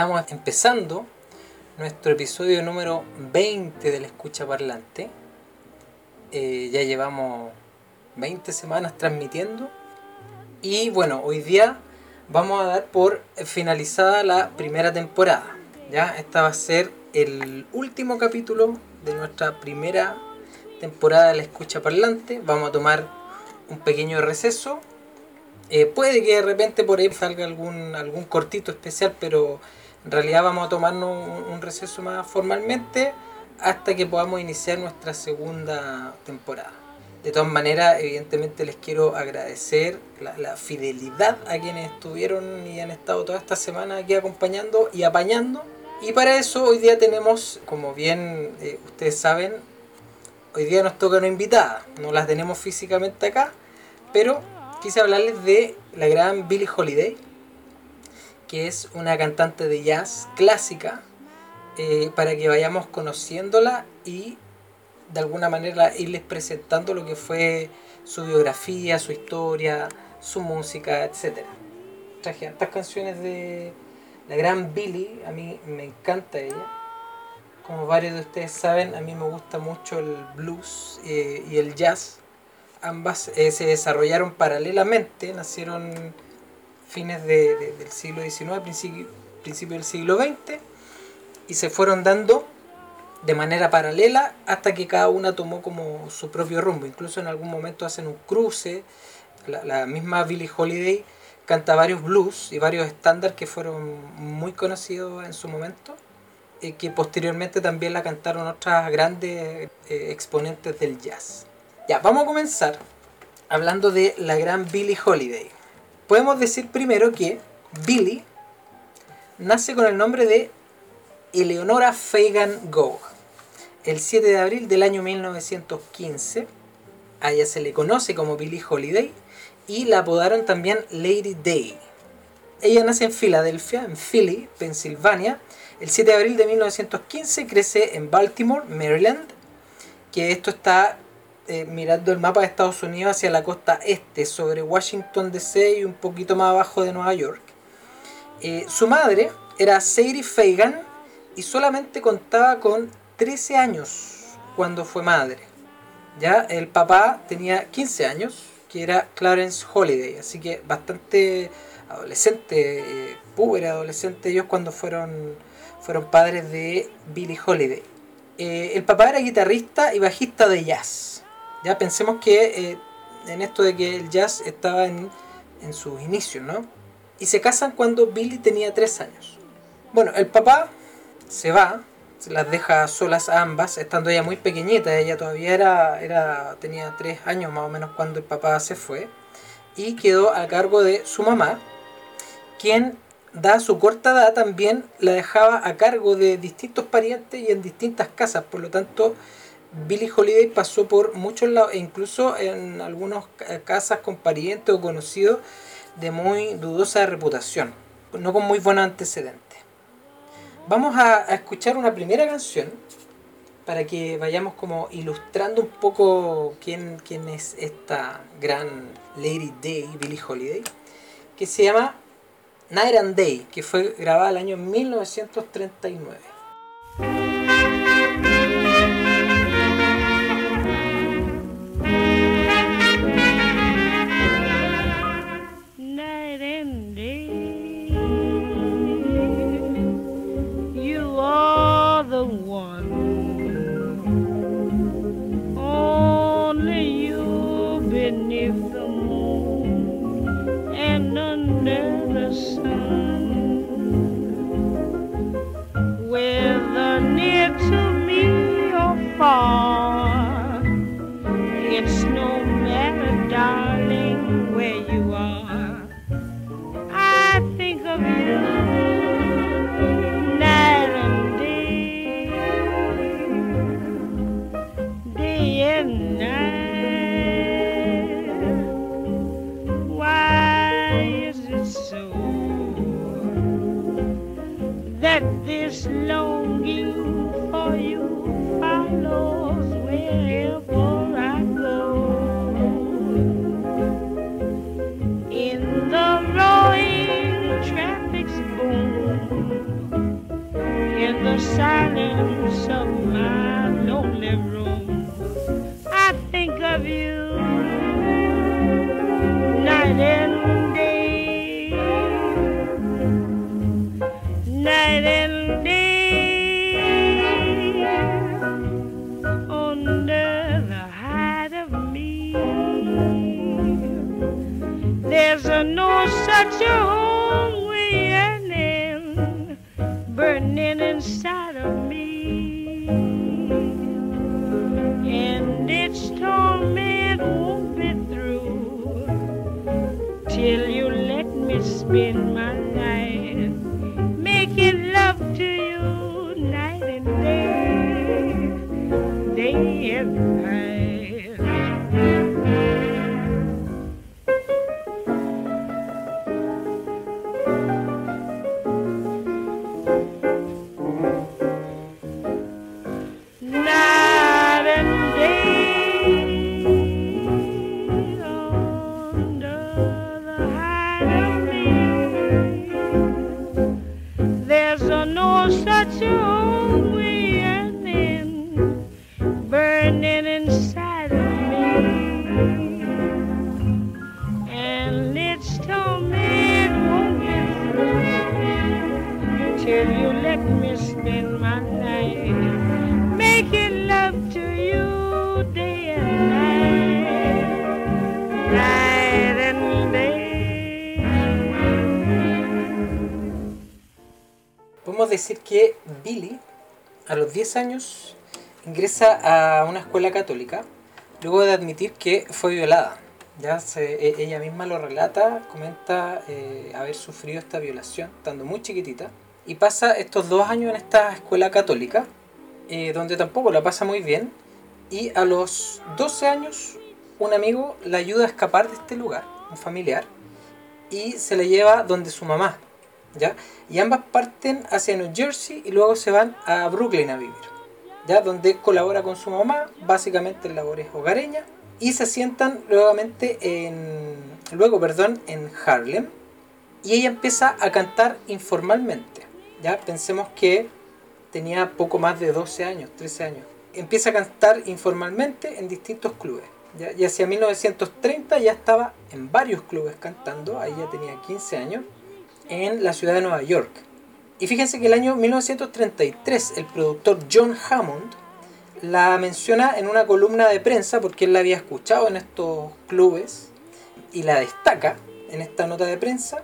estamos empezando nuestro episodio número 20 de la escucha parlante. Eh, ya llevamos 20 semanas transmitiendo. Y bueno, hoy día vamos a dar por finalizada la primera temporada. Ya, esta va a ser el último capítulo de nuestra primera temporada de la escucha parlante. Vamos a tomar un pequeño receso. Eh, puede que de repente por ahí salga algún, algún cortito especial, pero en realidad vamos a tomarnos un, receso más formalmente hasta que podamos iniciar nuestra segunda temporada. De todas maneras, evidentemente les quiero agradecer la, fidelidad a quienes estuvieron y han estado toda esta semana aquí acompañando y apañando. Y para eso hoy día tenemos, como bien eh, ustedes saben, hoy día nos toca una invitada. No las tenemos físicamente acá, pero quise hablarles de la gran Billie Holiday que es una cantante de jazz clásica, eh, para que vayamos conociéndola y de alguna manera irles presentando lo que fue su biografía, su historia, su música, etc. Traje tantas canciones de la gran Billy, a mí me encanta ella. Como varios de ustedes saben, a mí me gusta mucho el blues eh, y el jazz. Ambas eh, se desarrollaron paralelamente, nacieron fines del siglo XIX, principio, principio del siglo XX, y se fueron dando de manera paralela hasta que cada una tomó como su propio rumbo. Incluso en algún momento hacen un cruce. La, misma Billie Holiday canta varios blues y varios estándares que fueron muy conocidos en su momento, y que posteriormente también la cantaron otras grandes eh, exponentes del jazz. Ya, vamos a comenzar hablando de la gran Billie Holiday podemos decir primero que Billy nace con el nombre de Eleonora Fagan Gogh el 7 de abril del año 1915. A ella se le conoce como Billie Holiday y la apodaron también Lady Day. Ella nace en Filadelfia, en Philly, Pensilvania, el 7 de abril de 1915, crece en Baltimore, Maryland, que esto está eh, mirando el mapa de Estados Unidos hacia la costa este, sobre Washington DC y un poquito más abajo de Nueva York. Eh, su madre era Sadie Fagan y solamente contaba con 13 años cuando fue madre. Ya el papá tenía 15 años, que era Clarence Holiday, así que bastante adolescente, eh, adolescente ellos cuando fueron, fueron padres de Billie Holiday. Eh, el papá era guitarrista y bajista de jazz. Ya pensemos que eh, en esto de que el jazz estaba en, en sus inicios, ¿no? Y se casan cuando Billy tenía tres años. Bueno, el papá se va, se las deja solas a ambas, estando ella muy pequeñita, ella todavía era, era, tenía tres años más o menos cuando el papá se fue, y quedó a cargo de su mamá, quien, da su corta edad, también la dejaba a cargo de distintos parientes y en distintas casas, por lo tanto, Billie Holiday pasó por muchos lados, e incluso en algunas casas con parientes o conocidos de muy dudosa reputación, no con muy buenos antecedentes. Vamos a, escuchar una primera canción para que vayamos como ilustrando un poco quién, quién es esta gran Lady Day, Billie Holiday, que se llama Night and Day, que fue grabada el año 1939. Que Billy, a los 10 años, ingresa a una escuela católica luego de admitir que fue violada. Ya e- ella misma lo relata, comenta eh, haber sufrido esta violación estando muy chiquitita. Y pasa estos dos años en esta escuela católica eh, donde tampoco la pasa muy bien. Y a los 12 años un amigo la ayuda a escapar de este lugar, un familiar, y se la lleva donde su mamá, ¿ya? Y ambas parten hacia New Jersey y luego se van a Brooklyn a vivir, ¿ya? Donde colabora con su mamá, básicamente en labores hogareñas, y se asientan nuevamente en, luego, perdón, en Harlem, y ella empieza a cantar informalmente, ¿ya? Pensemos que tenía poco más de 12 años, 13 años. Empieza a cantar informalmente en distintos clubes. ¿ya? Y hacia 1930 ya estaba en varios clubes cantando, ahí ya tenía 15 años, en la ciudad de Nueva York. Y fíjense que el año 1933 el productor John Hammond la menciona en una columna de prensa porque él la había escuchado en estos clubes y la destaca en esta nota de prensa.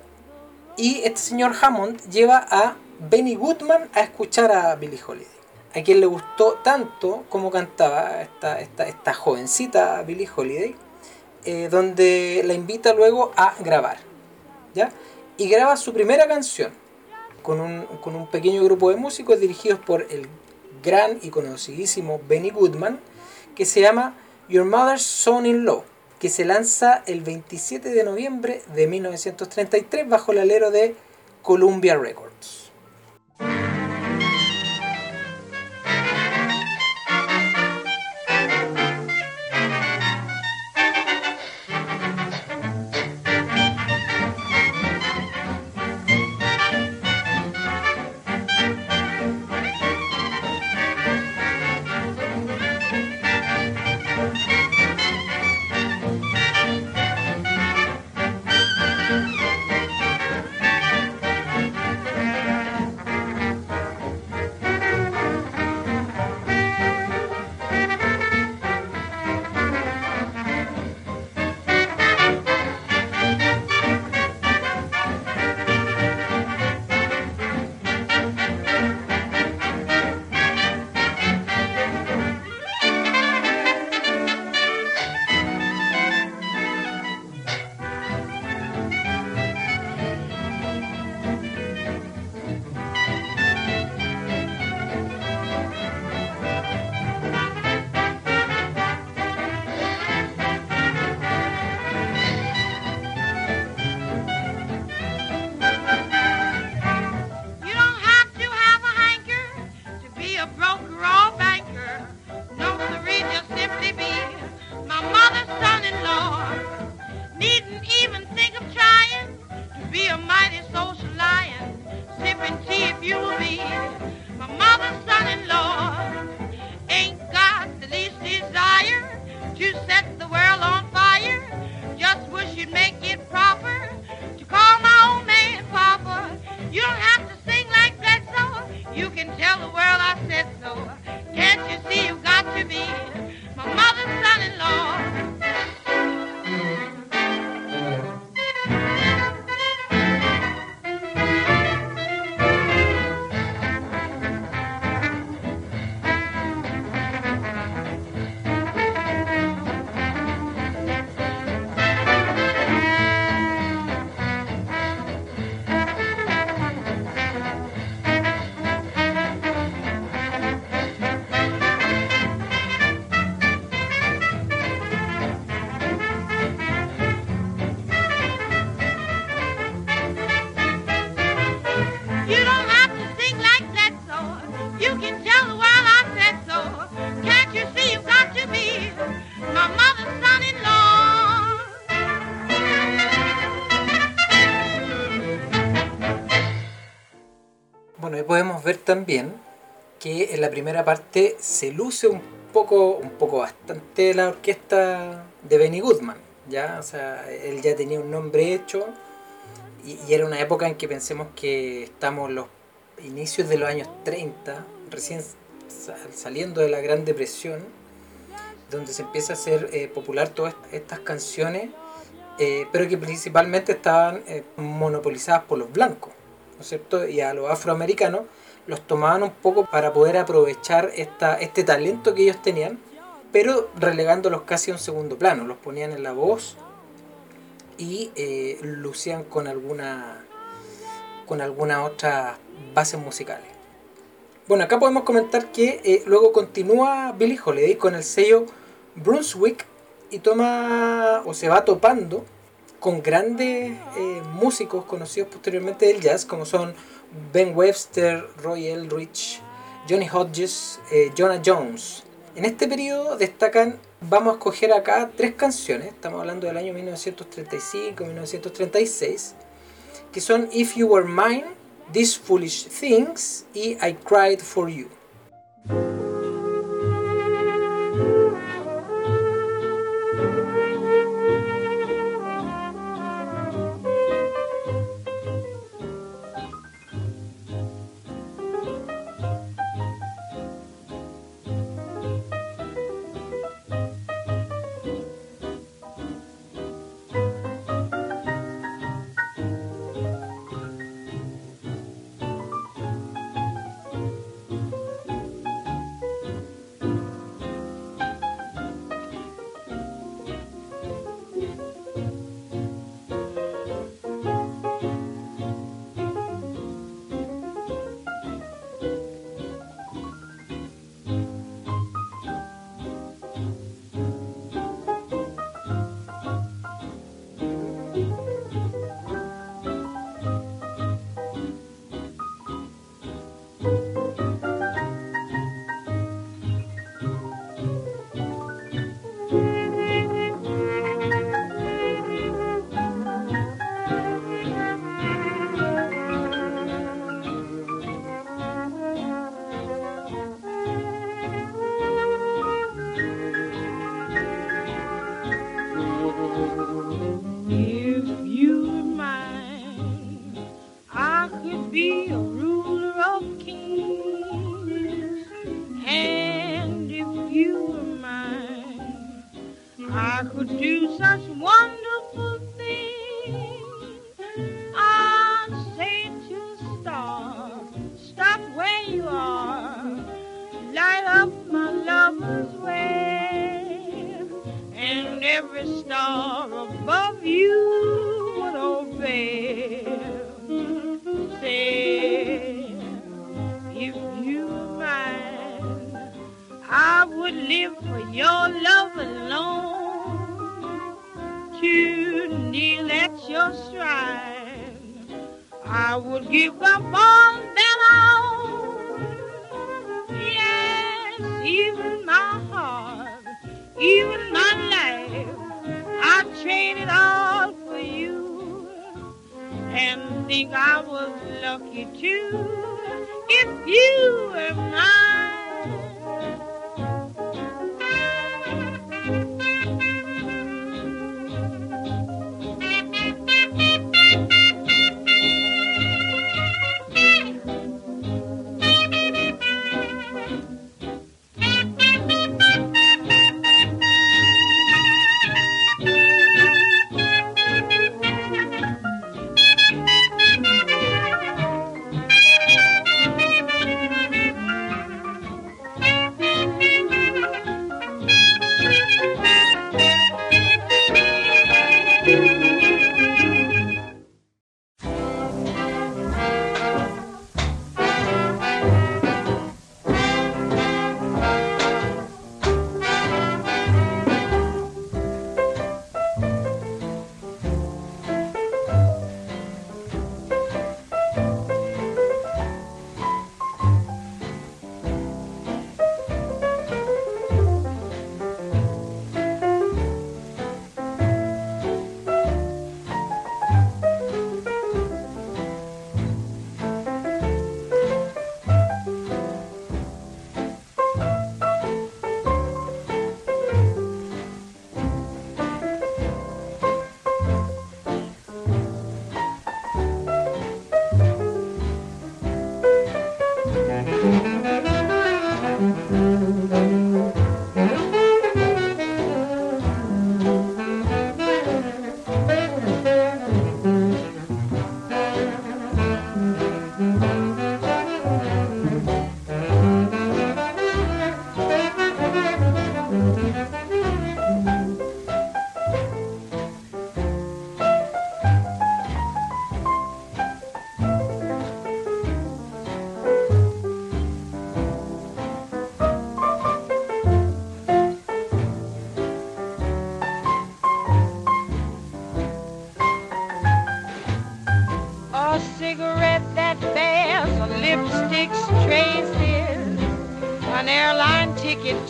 Y este señor Hammond lleva a Benny Goodman a escuchar a Billie Holiday. A quien le gustó tanto como cantaba esta, esta, esta jovencita Billie Holiday, eh, donde la invita luego a grabar. ¿ya? Y graba su primera canción con un, con un pequeño grupo de músicos dirigidos por el gran y conocidísimo Benny Goodman, que se llama Your Mother's Son-in-Law, que se lanza el 27 de noviembre de 1933 bajo el alero de Columbia Records. También que en la primera parte se luce un poco, un poco bastante la orquesta de Benny Goodman, ¿ya? O sea, él ya tenía un nombre hecho y, y era una época en que pensemos que estamos los inicios de los años 30, recién sa- saliendo de la Gran Depresión, donde se empieza a hacer eh, popular todas estas canciones, eh, pero que principalmente estaban eh, monopolizadas por los blancos, ¿no es cierto? Y a los afroamericanos los tomaban un poco para poder aprovechar esta, este talento que ellos tenían, pero relegándolos casi a un segundo plano, los ponían en la voz y eh, lucían con alguna con alguna otra bases musicales. Bueno, acá podemos comentar que eh, luego continúa Billie Holiday con el sello Brunswick y toma o se va topando con grandes eh, músicos conocidos posteriormente del jazz como son Ben Webster, Roy Eldridge, Johnny Hodges, eh, Jonah Jones. En este periodo destacan, vamos a escoger acá tres canciones, estamos hablando del año 1935-1936, que son If You Were Mine, These Foolish Things y I Cried For You.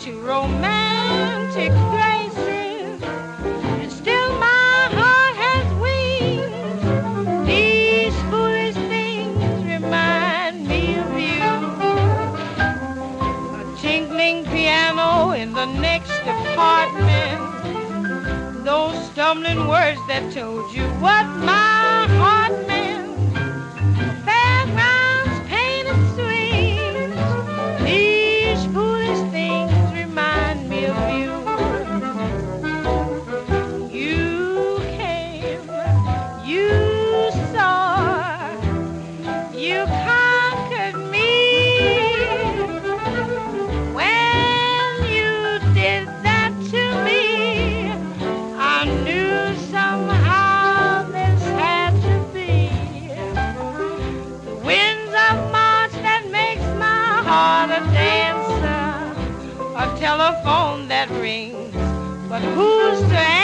to romantic places, and still my heart has wings. These foolish things remind me of you. A tinkling piano in the next apartment. Those stumbling words that told you what my heart meant. But who's to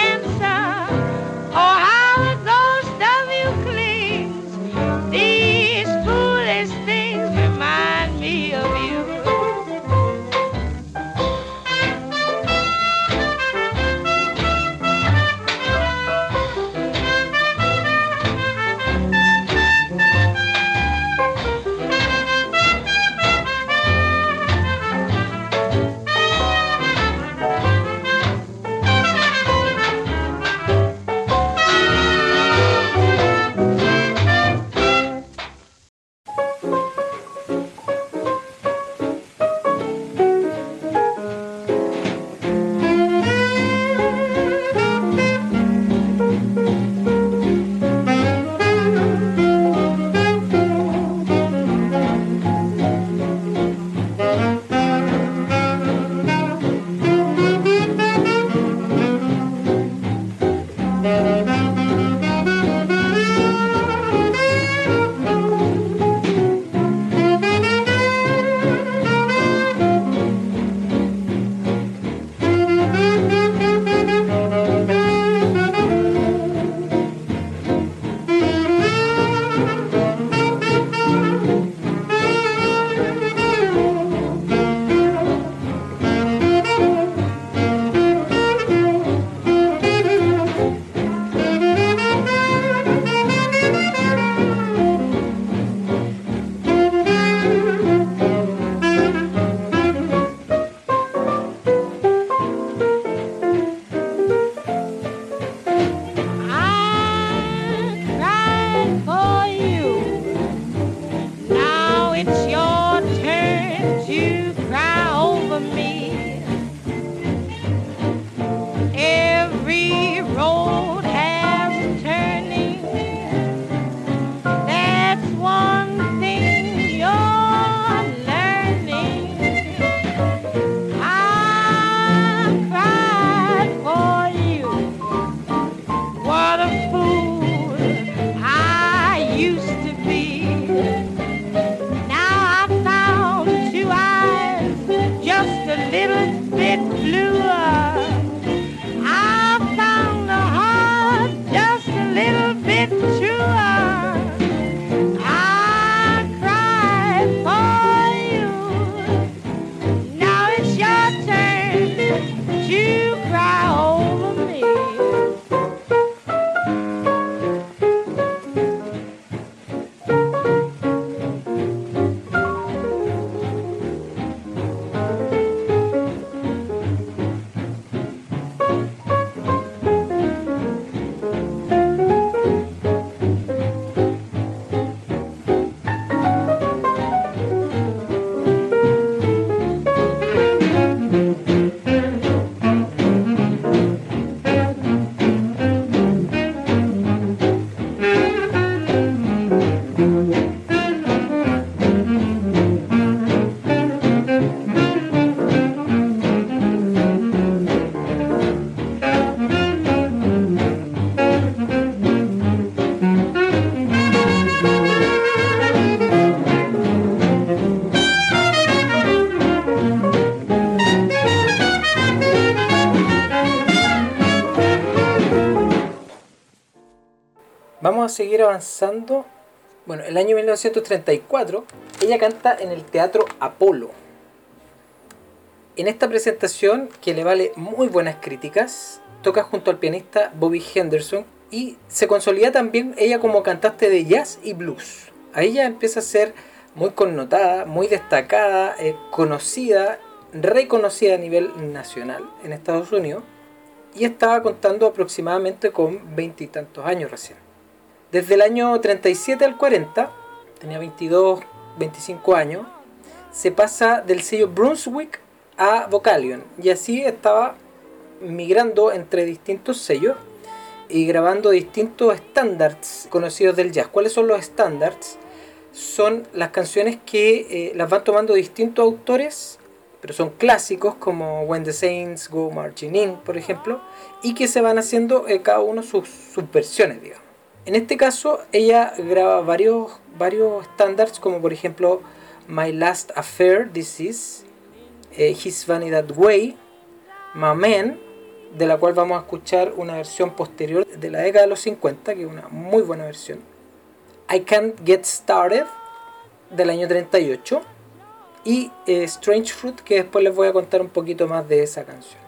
seguir avanzando. Bueno, el año 1934 ella canta en el Teatro Apolo. En esta presentación, que le vale muy buenas críticas, toca junto al pianista Bobby Henderson y se consolida también ella como cantante de jazz y blues. A ella empieza a ser muy connotada, muy destacada, eh, conocida, reconocida a nivel nacional en Estados Unidos y estaba contando aproximadamente con veintitantos años recién. Desde el año 37 al 40, tenía 22, 25 años, se pasa del sello Brunswick a Vocalion y así estaba migrando entre distintos sellos y grabando distintos estándares conocidos del jazz. ¿Cuáles son los estándares? Son las canciones que eh, las van tomando distintos autores, pero son clásicos como When the Saints Go Marching In, por ejemplo, y que se van haciendo eh, cada uno sus, sus versiones, digamos. En este caso, ella graba varios, varios estándares, como por ejemplo My Last Affair, This Is, eh, His That Way, My Man, de la cual vamos a escuchar una versión posterior de la década de los 50, que es una muy buena versión. I Can't Get Started, del año 38, y eh, Strange Fruit, que después les voy a contar un poquito más de esa canción.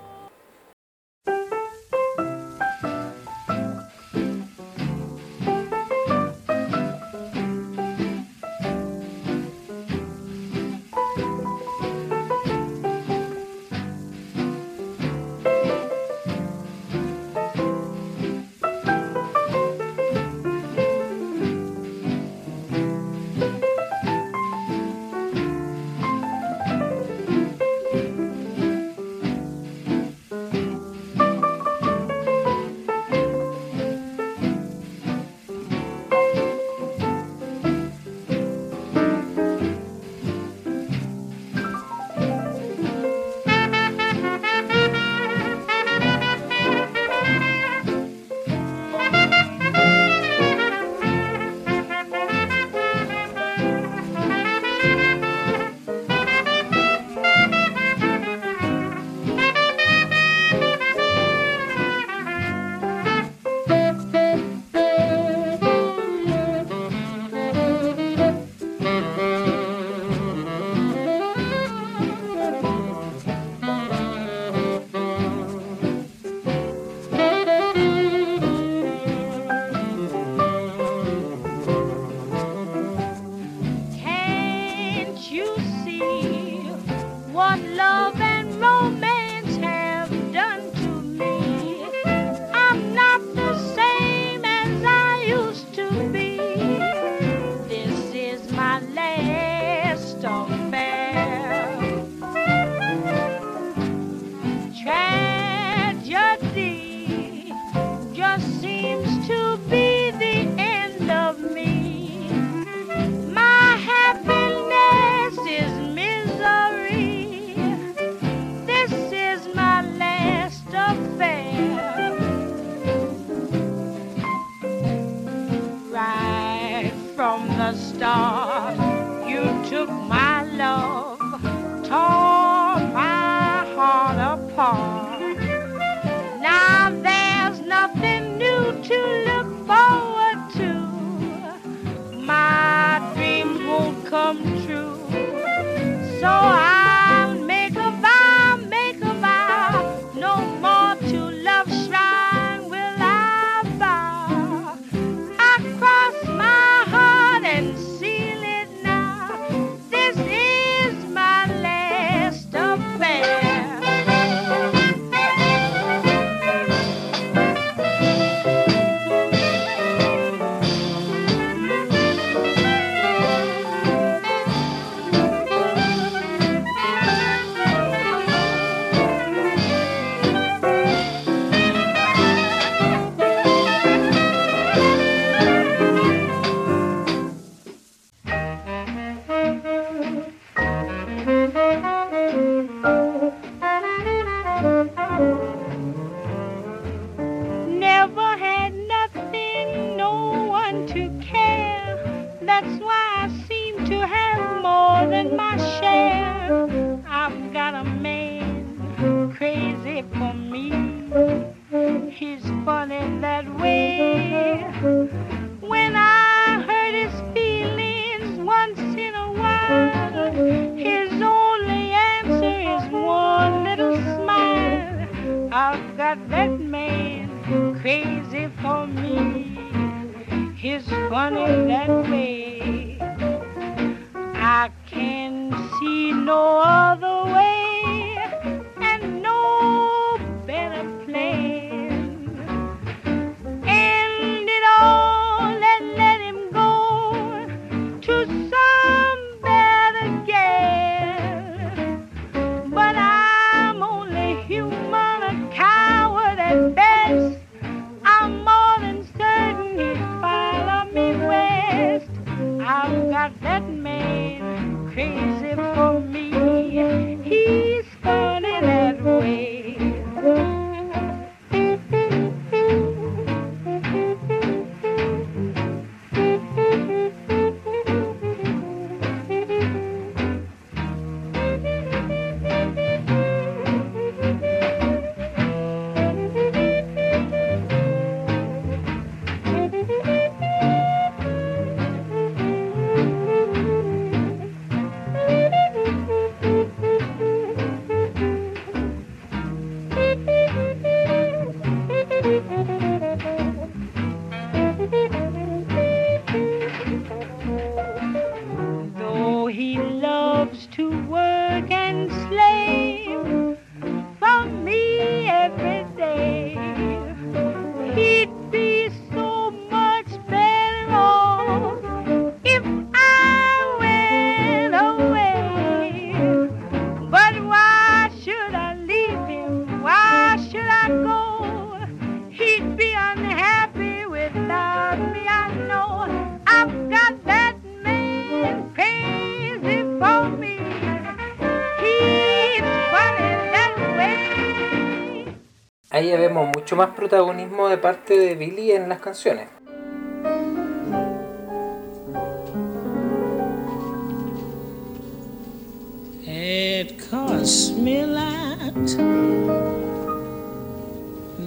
Más protagonismo de parte de Billy en las canciones.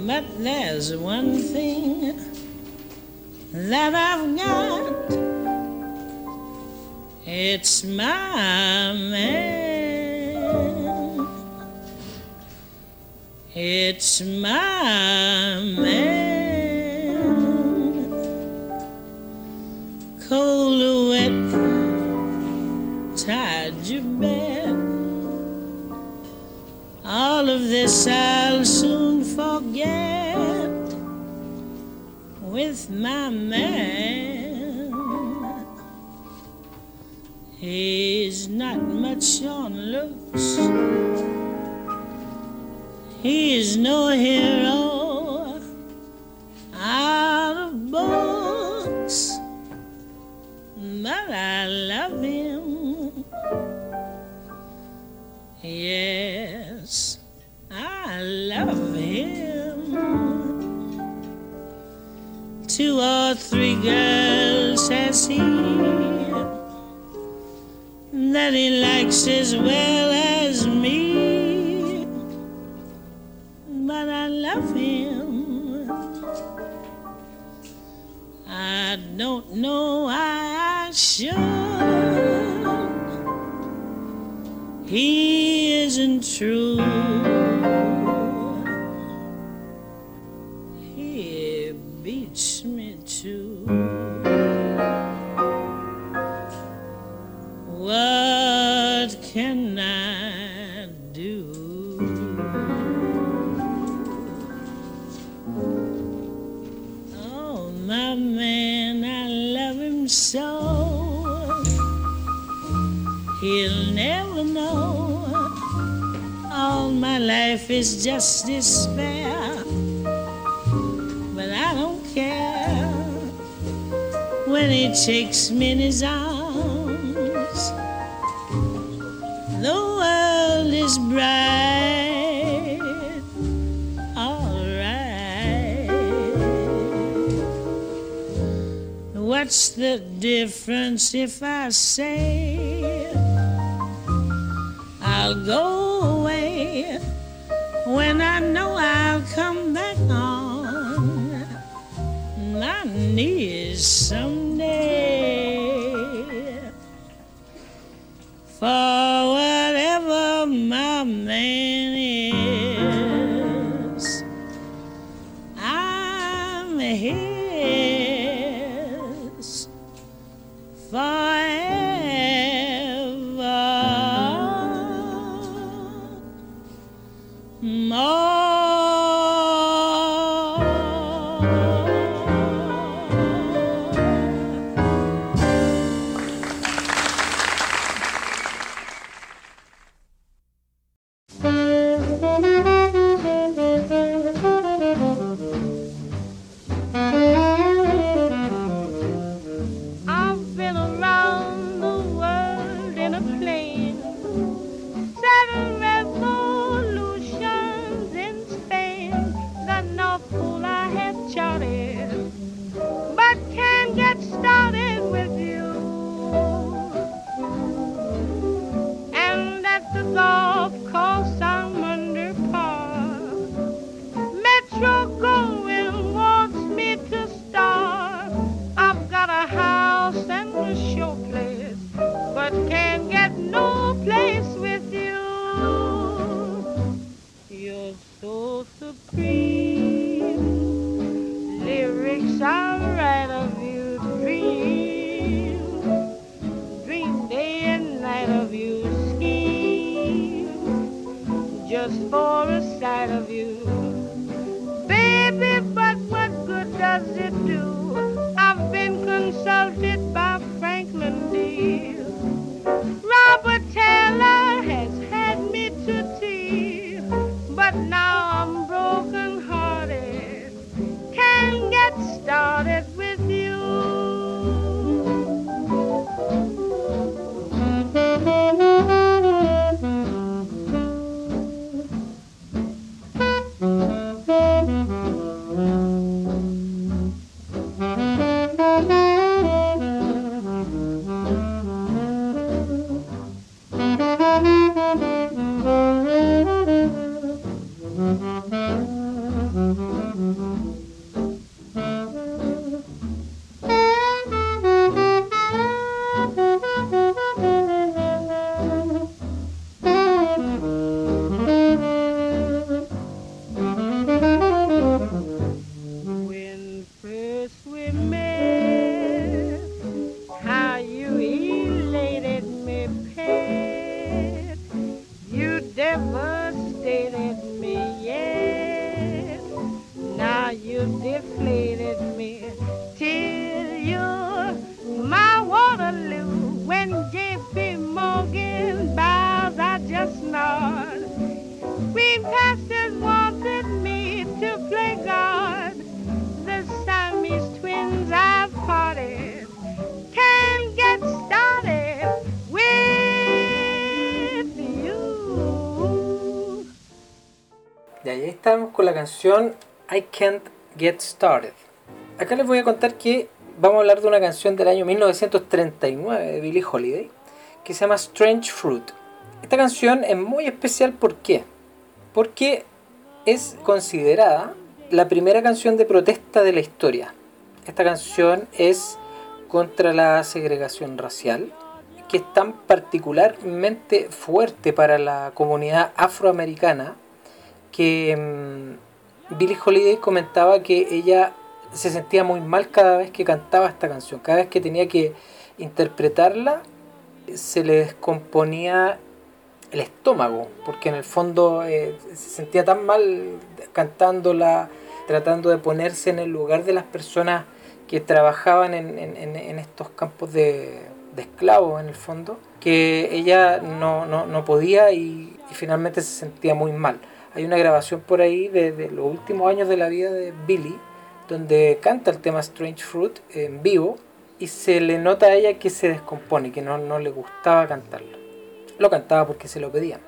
But there's one thing that I've got. It's my. It's my man. Cold wet, tied your bed. All of this I'll soon forget with my man. He's not much on looks. He's no hero out of books, but I love him. Yes, I love him. Two or three girls has he that he likes as well I don't know I should. He isn't true. Life is just despair. But I don't care when he takes me in his arms. The world is bright, all right. What's the difference if I say I'll go away when I know I'll come back on my knees someday? For whatever my man Y ahí estamos con la canción I Can't Get Started. Acá les voy a contar que vamos a hablar de una canción del año 1939 de Billie Holiday que se llama Strange Fruit. Esta canción es muy especial ¿por qué? Porque es considerada la primera canción de protesta de la historia. Esta canción es contra la segregación racial, que es tan particularmente fuerte para la comunidad afroamericana que mm, Billie Holiday comentaba que ella se sentía muy mal cada vez que cantaba esta canción, cada vez que tenía que interpretarla se le descomponía el estómago, porque en el fondo eh, se sentía tan mal cantándola, tratando de ponerse en el lugar de las personas que trabajaban en, en- en- estos campos de, de esclavos en el fondo, que ella no, no- no podía y finalmente se sentía muy mal. Hay una grabación por ahí de, los últimos años de la vida de Billy, donde canta el tema Strange Fruit en vivo y se le nota a ella que se descompone, que no, no le gustaba cantarlo. Lo cantaba porque se lo pedían.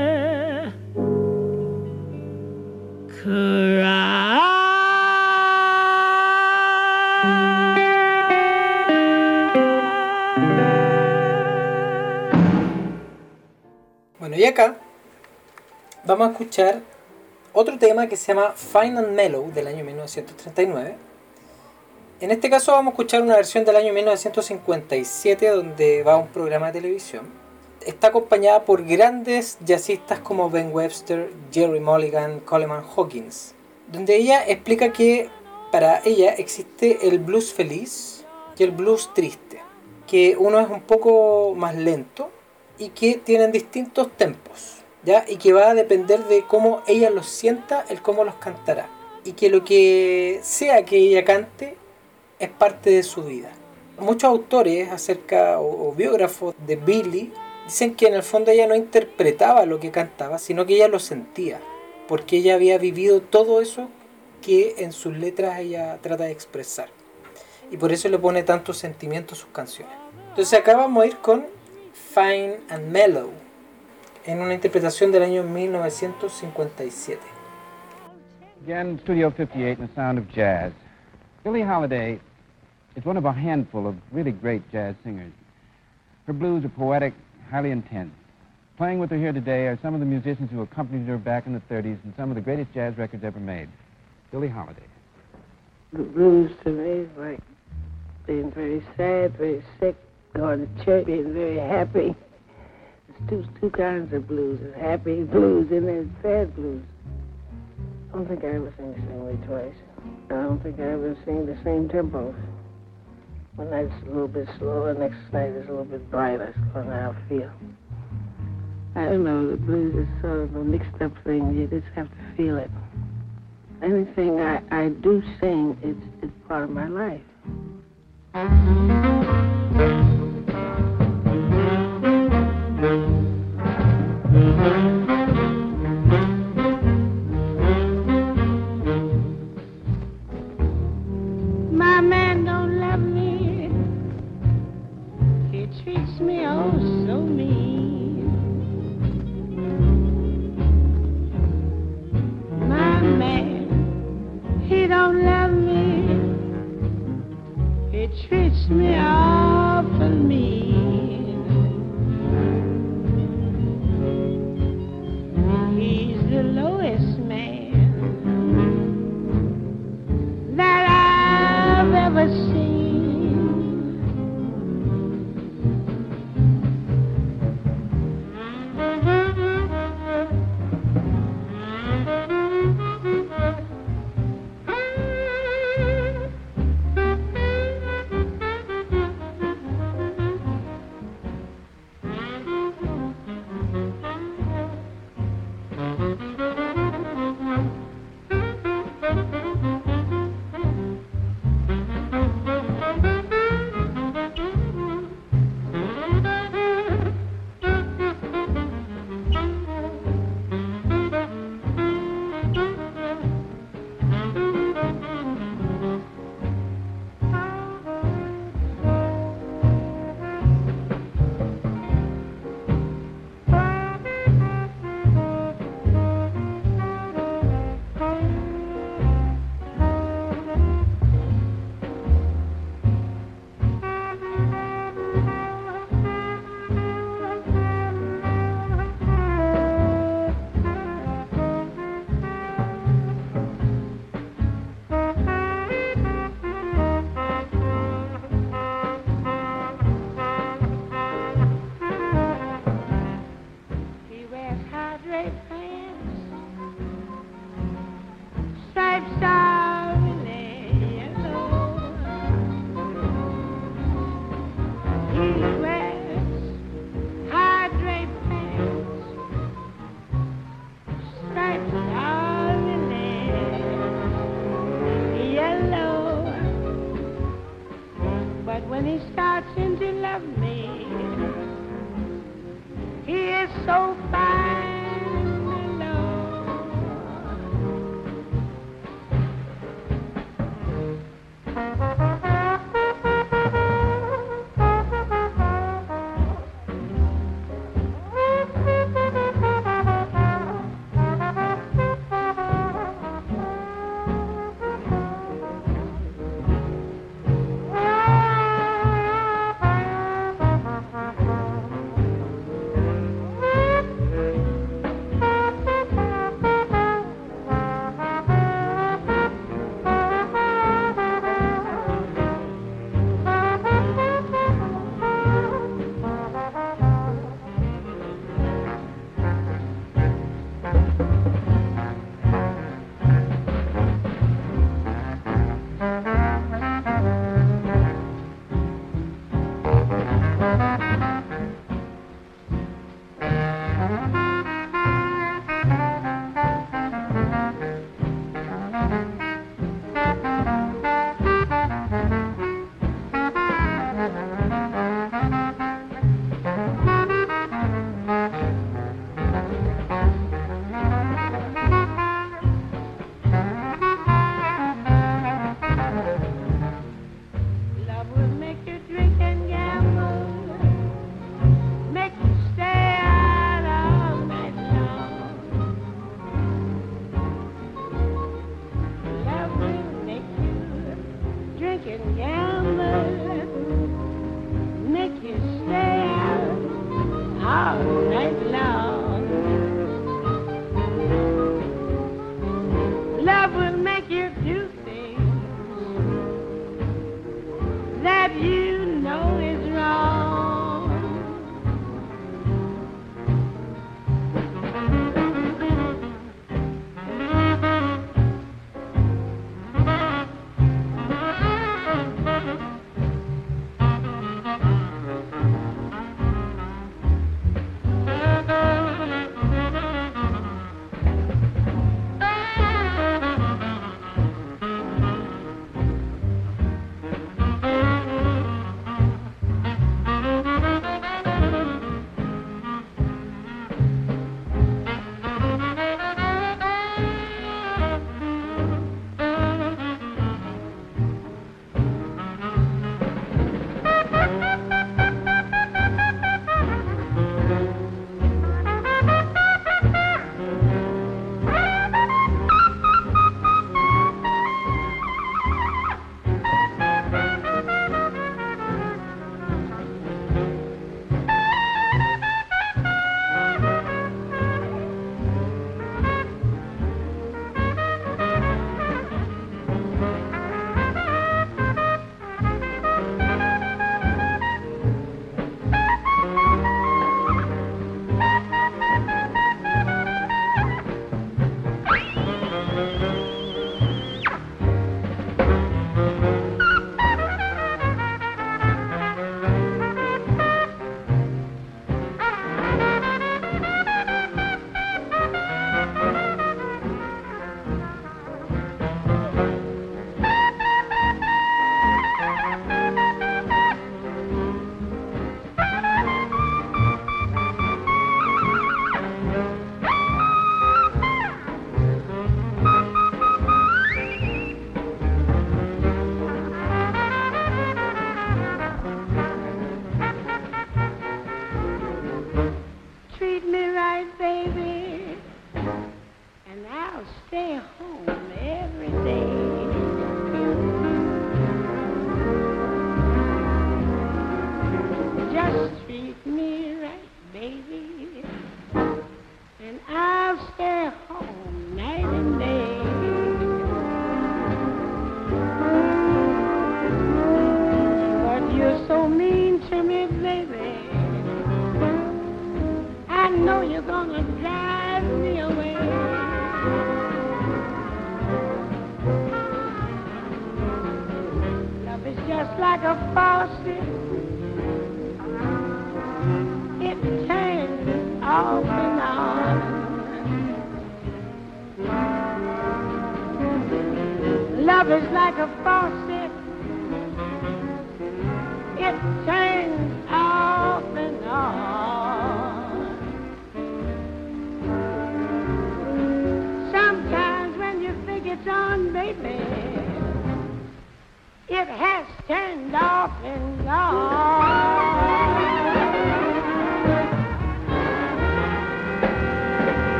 vamos a escuchar otro tema que se llama Fine and Mellow del año 1939. En este caso vamos a escuchar una versión del año 1957 donde va un programa de televisión. Está acompañada por grandes jazzistas como Ben Webster, Jerry Mulligan, Coleman Hawkins, donde ella explica que para ella existe el blues feliz y el blues triste, que uno es un poco más lento y que tienen distintos tempos, ¿ya? Y que va a depender de cómo ella los sienta, el cómo los cantará. Y que lo que sea que ella cante es parte de su vida. Muchos autores acerca o, o biógrafos de Billy dicen que en el fondo ella no interpretaba lo que cantaba, sino que ella lo sentía, porque ella había vivido todo eso que en sus letras ella trata de expresar. Y por eso le pone tanto sentimiento a sus canciones. Entonces acá vamos a ir con Fine and Mellow, en una interpretación del año 1957. Again, Studio 58 and the sound of jazz. Billie Holiday is one of a handful of really great jazz singers. Her blues are poetic, highly intense. Playing with her here today are some of the musicians who accompanied her back in the 30s and some of the greatest jazz records ever made. Billie Holiday. The blues to me is like being very sad, very sick, going to church, being very happy. There's two, kinds of blues. There's happy blues and there's sad blues. I don't think I ever sing the same way twice. I don't think I ever sing the same tempo. One night's a little bit slower, next night is a little bit brighter. That's how I feel. I don't know, the blues is sort of a mixed up thing. You just have to feel it. Anything I, I do sing, it's, it's part of my life. Treats me awful mean.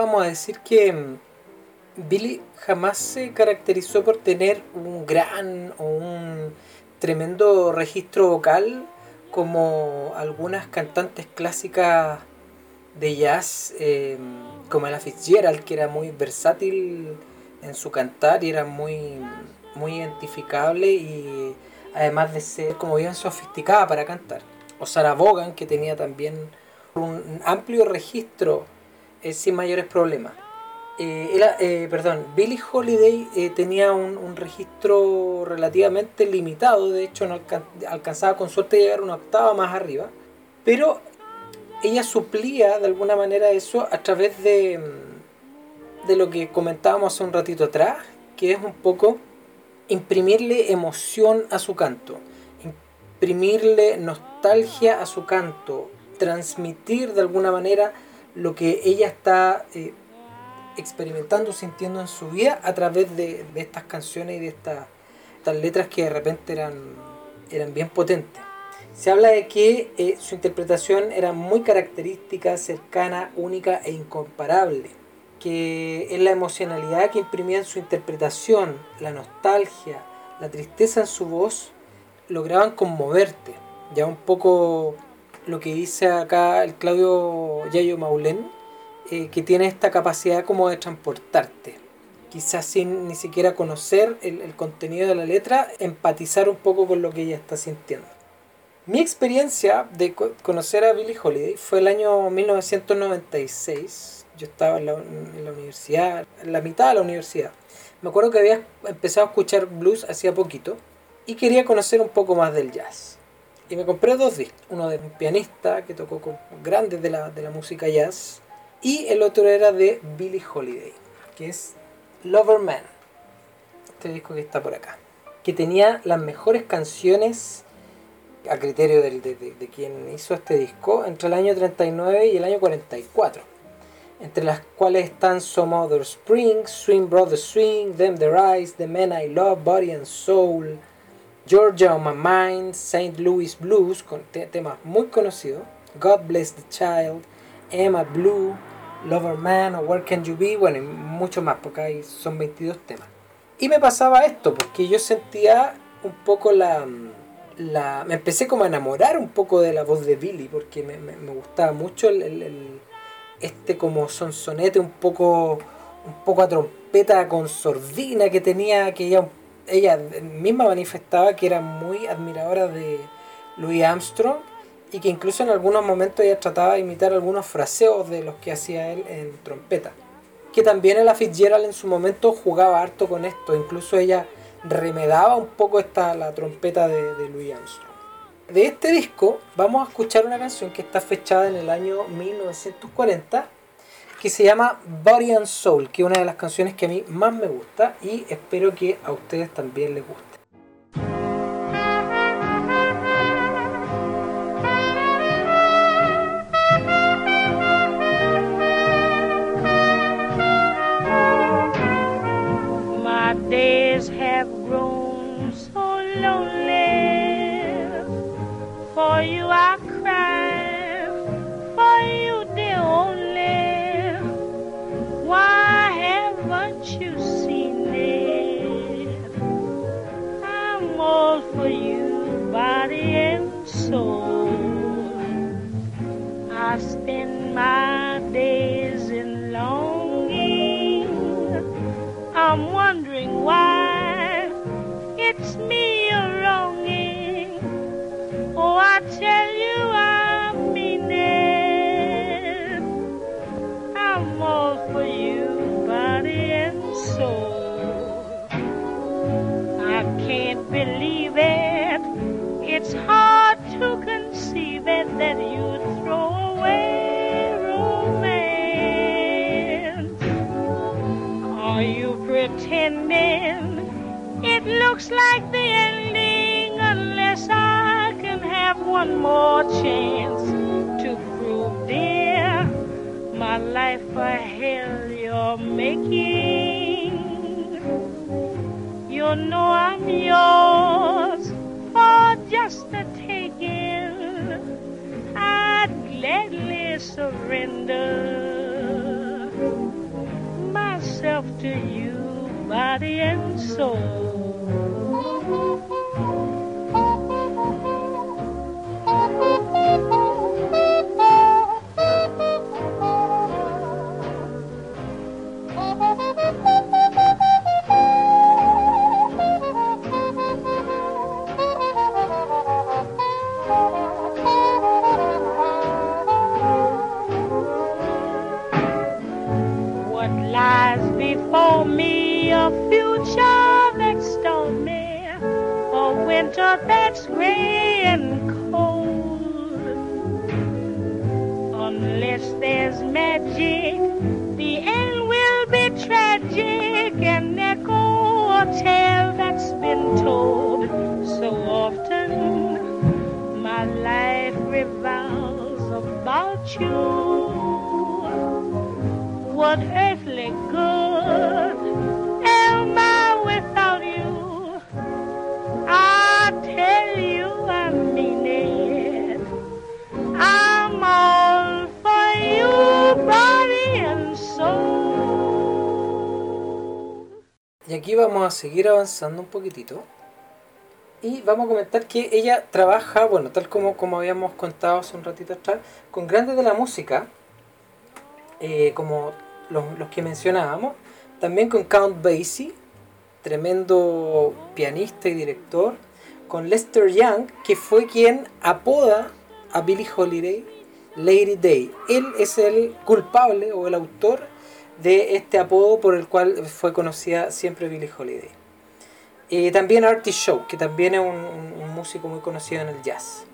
Vamos a decir que mm, Billy jamás se caracterizó por tener un gran o un tremendo registro vocal como algunas cantantes clásicas de jazz, eh, como la Fitzgerald, que era muy versátil en su cantar y era muy, muy identificable y además de ser como bien sofisticada para cantar. O Sarah Vaughan, que tenía también un amplio registro eh, sin mayores problemas. Eh, eh, perdón, Billie Holiday eh, tenía un, un registro relativamente limitado, de hecho no alcan- alcanzaba con suerte llegar una octava más arriba, pero ella suplía de alguna manera eso a través de, mm, de lo que comentábamos hace un ratito atrás, que es un poco imprimirle emoción a su canto, imprimirle nostalgia a su canto, transmitir de alguna manera lo que ella está eh, experimentando, sintiendo en su vida a través de, estas canciones y de estas, estas letras que de repente eran, eran bien potentes. Se habla de que eh, su interpretación era muy característica, cercana, única e incomparable. Que es la emocionalidad que imprimía en su interpretación, la nostalgia, la tristeza en su voz, lograban conmoverte. Ya un poco lo que dice acá el Claudio Yayo Maulén, eh, que tiene esta capacidad como de transportarte. Quizás sin ni siquiera conocer el, contenido de la letra, empatizar un poco con lo que ella está sintiendo. Mi experiencia de co- conocer a Billie Holiday fue el año 1996. Yo estaba en la, en la universidad, en la mitad de la universidad. Me acuerdo que había empezado a escuchar blues hacía poquito y quería conocer un poco más del jazz. Y me compré dos discos. Uno de un pianista que tocó con grandes de la, de la música jazz. Y el otro era de Billie Holiday, que es Lover Man. Este disco que está por acá. Que tenía las mejores canciones a criterio de, de- quien hizo este disco entre el año 39 y el año 44. Entre las cuales están Some Other Spring, Swing Brother Swing, Them the Rise, The Man I Love, Body and Soul, Georgia on My Mind, St. Louis Blues, con muy conocidos, God Bless the Child, Emma Blue, Lover Man o Where Can You Be, bueno, y mucho más, porque ahí son 22 temas. Y me pasaba esto, porque yo sentía un poco la, la... Me empecé como a enamorar un poco de la voz de Billy, porque me, me- me gustaba mucho el, este como sonsonete un poco, un poco a trompeta con sordina que tenía, que ella, ella misma manifestaba que era muy admiradora de Louis Armstrong y que incluso en algunos momentos ella trataba de imitar algunos fraseos de los que hacía él en trompeta. Que también Ella Fitzgerald en su momento jugaba harto con esto, incluso ella remedaba un poco esta, la trompeta de, de Louis Armstrong. De este disco vamos a escuchar una canción que está fechada en el año 1940 que se llama Body and Soul, que es una de las canciones que a mí más me gusta y espero que a ustedes también les guste. for you, body and soul. I spend my more chance to prove, dear, my life a hell you're making. You know I'm yours for just the taking. I'd gladly surrender. A seguir avanzando un poquitito. Y vamos a comentar que ella trabaja, bueno, tal como, como habíamos contado hace un ratito atrás, con grandes de la música, eh, como los, los que mencionábamos. También con Count Basie, tremendo pianista y director. Con Lester Young, que fue quien apoda a Billie Holiday Lady Day. Él es el culpable o el autor de este apodo por el cual fue conocida siempre Billie Holiday. Eh, también Artie Shaw, que también es un- un músico muy conocido en el jazz.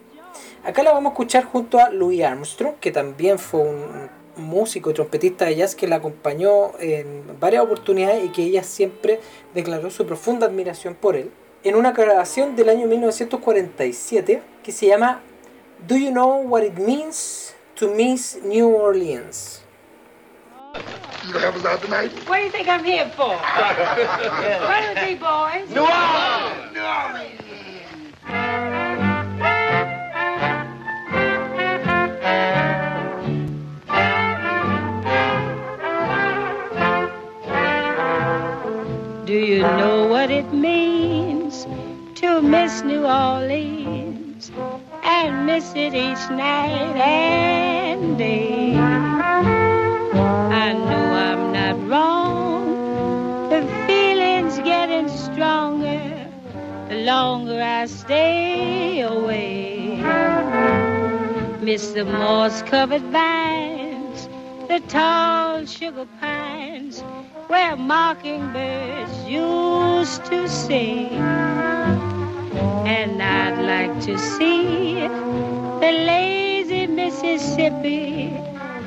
Acá la vamos a escuchar junto a Louis Armstrong, que también fue un músico y trompetista de jazz que la acompañó en varias oportunidades y que ella siempre declaró su profunda admiración por él. En una grabación del año 1947 que se llama Do You Know What It Means to Miss New Orleans? You gonna help us out tonight? What do you think I'm here for? What with me, boys? New Orleans! New Orleans! Do you know what it means to miss New Orleans and miss it each night longer I stay away. Miss the moss covered vines, the tall sugar pines where mockingbirds used to sing. And I'd like to see the lazy Mississippi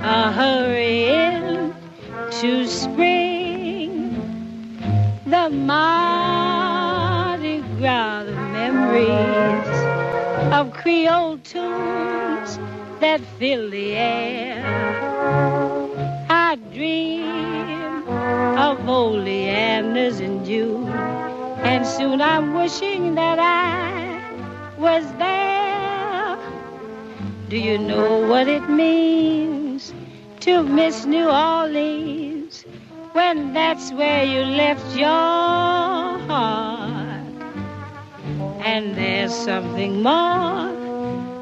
a hurrying to spring. The the memories of Creole tunes that fill the air. I dream of oleanders in June, and soon I'm wishing that I was there. Do you know what it means to miss New Orleans when that's where you left your heart? And there's something more.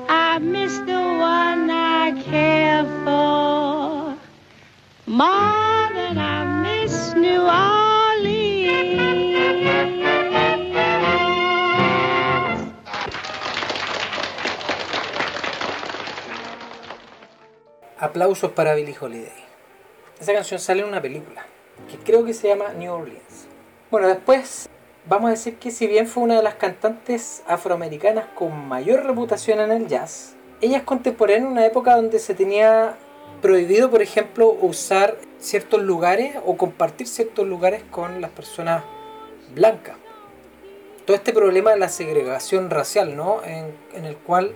I miss the one I care for more than I miss New Orleans. Aplausos para Billie Holiday. Esa canción sale en una película que creo que se llama New Orleans. Bueno, después vamos a decir que si bien fue una de las cantantes afroamericanas con mayor reputación en el jazz, ella es contemporánea en una época donde se tenía prohibido, por ejemplo, usar ciertos lugares o compartir ciertos lugares con las personas blancas. Todo este problema de la segregación racial, ¿no? En, en el cual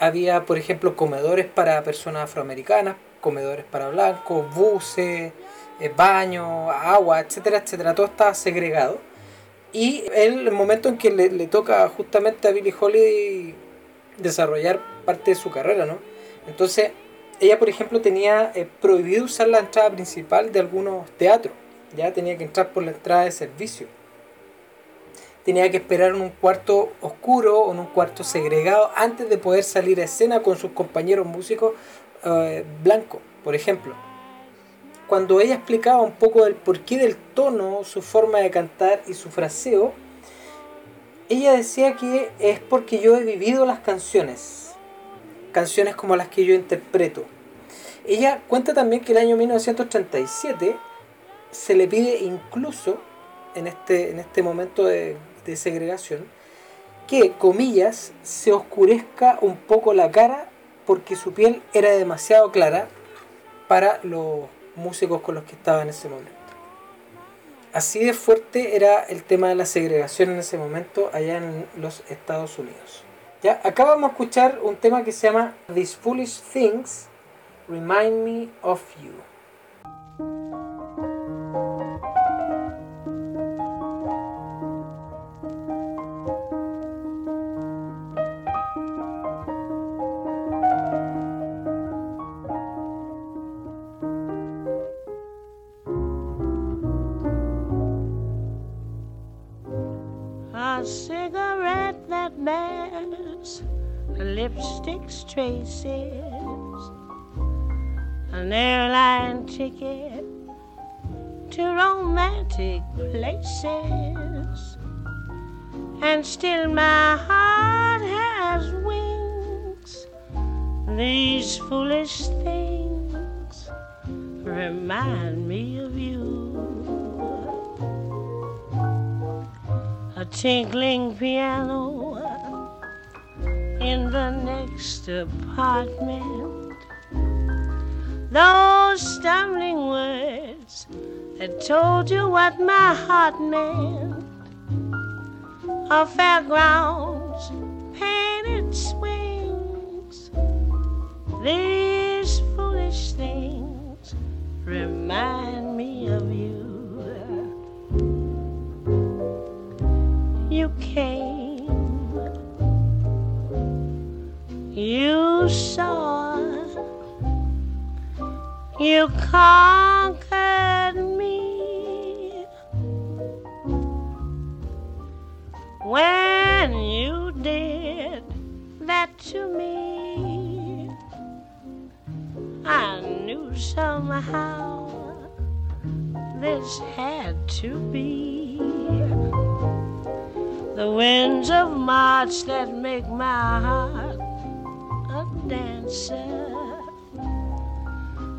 había, por ejemplo, comedores para personas afroamericanas, comedores para blancos, buses, eh, baños, agua, etcétera, etcétera. Todo estaba segregado. Y en el momento en que le, toca justamente a Billie Holiday desarrollar parte de su carrera, ¿no? Entonces, ella, por ejemplo, tenía eh, prohibido usar la entrada principal de algunos teatros. Ya tenía que entrar por la entrada de servicio. Tenía que esperar en un cuarto oscuro o en un cuarto segregado antes de poder salir a escena con sus compañeros músicos eh, blancos, por ejemplo. Cuando ella explicaba un poco del porqué del tono, su forma de cantar y su fraseo, ella decía que es porque yo he vivido las canciones, canciones como las que yo interpreto. Ella cuenta también que el año 1937 se le pide incluso en este, en este momento de, de segregación que, comillas, se oscurezca un poco la cara porque su piel era demasiado clara para los músicos con los que estaba en ese momento. Así de fuerte era el tema de la segregación en ese momento allá en los Estados Unidos. Ya, acá vamos a escuchar un tema que se llama These Foolish Things Remind Me of You. Lipstick's traces, an airline ticket to romantic places, and still my heart has wings. These foolish things remind me of you. a tinkling piano in the next apartment. Those stumbling words that told you what my heart meant. A fairgrounds, painted swings. These foolish things remind me of you. you came. You saw, you conquered me. When you did that to me, I knew somehow this had to be the winds of March that make my heart dancer,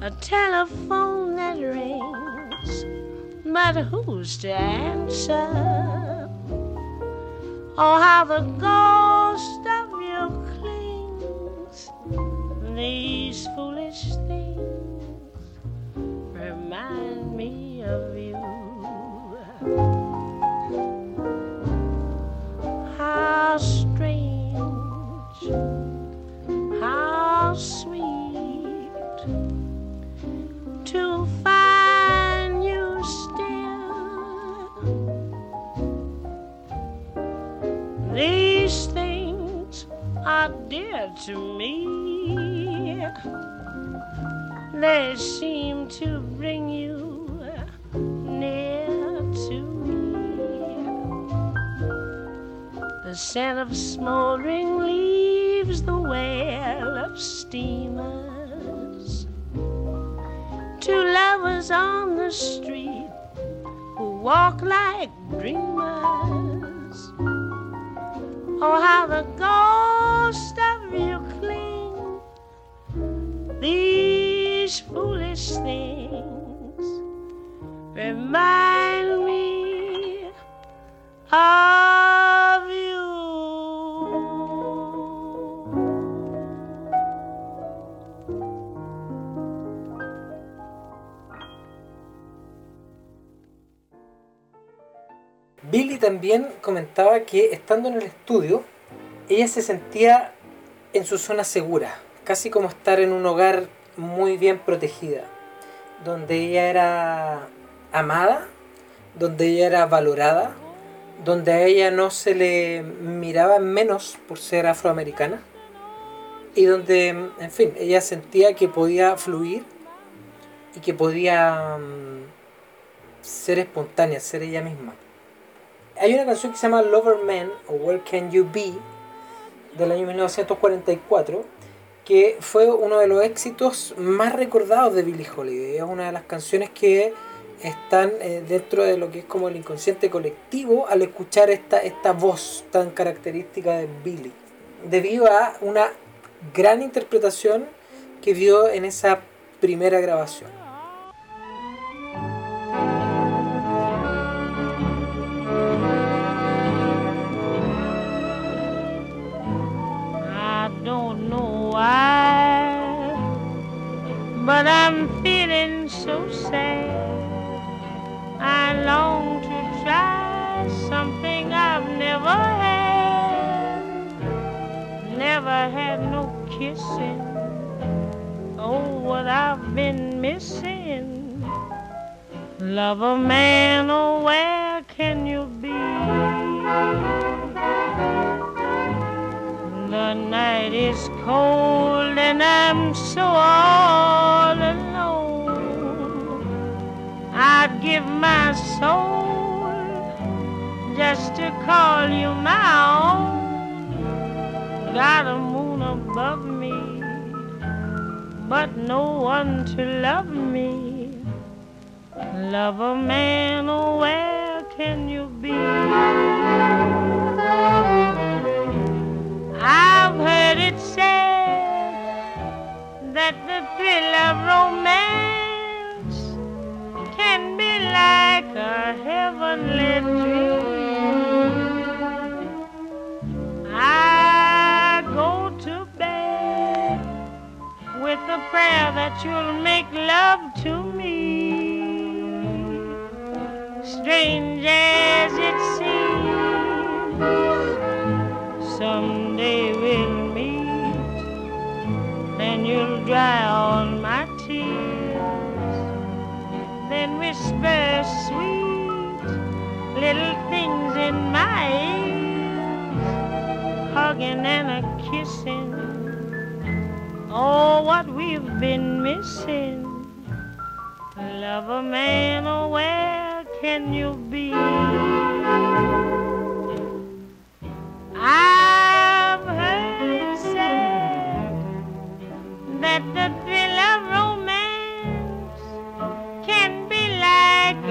a telephone that rings, but who's to answer? Oh, how the ghost of you clings. These foolish things remind me of you. How sweet to find you still. These things are dear to me. They seem to bring you The scent of smoldering leaves, the wail of steamers. Two lovers on the street who walk like dreamers. Oh, how the ghost of you cling. These foolish things remind me Billy también comentaba que estando en el estudio, ella se sentía en su zona segura, casi como estar en un hogar muy bien protegida, donde ella era amada, donde ella era valorada, donde a ella no se le miraba menos por ser afroamericana y donde, en fin, ella sentía que podía fluir y que podía mm, ser espontánea, ser ella misma. Hay una canción que se llama Lover Man o Where Can You Be del año 1944 que fue uno de los éxitos más recordados de Billie Holiday. Es una de las canciones que están eh, dentro de lo que es como el inconsciente colectivo al escuchar esta, esta voz tan característica de Billie. Debido a una gran interpretación que dio en esa primera grabación. But I'm feeling so sad. I long to try something I've never had. Never had no kissing. Oh, what I've been missing. Love a man, oh, where can you be? The night is cold and I'm so all alone. I'd give my soul just to call you my own. Got a moon above me, but no one to love me. Love a man, oh, where can you be? I've heard it said that the thrill of romance a heavenly dream. I go to bed with a prayer that you'll make love to me. Strange as it seems someday we'll meet and you'll dry then whisper sweet little things in my ears hugging and a kissing. Oh what we've been missing. Love a man oh where can you be? I've heard said that the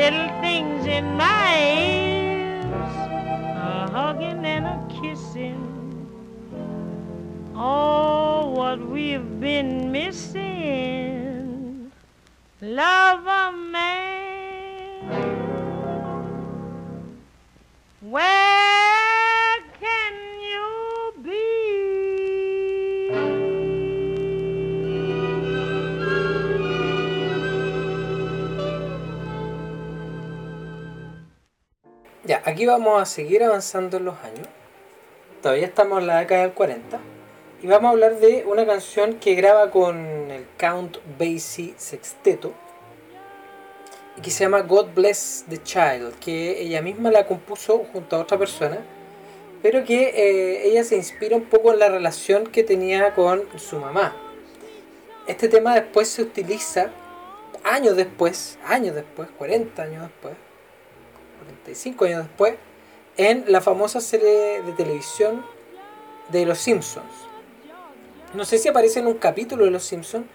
little things in my ears a hugging and a kissing. Oh what we've been missing. Love a man. Where Aquí vamos a seguir avanzando en los años. Todavía estamos en la década del 40. Y vamos a hablar de una canción que graba con el Count Basie Sexteto. Y que se llama God Bless the Child. Que ella misma la compuso junto a otra persona. Pero que eh, ella se inspira un poco en la relación que tenía con su mamá. Este tema después se utiliza años después, años después, 40 años después, 45 años después, en la famosa serie de televisión de Los Simpsons. No sé si aparece en un capítulo de Los Simpsons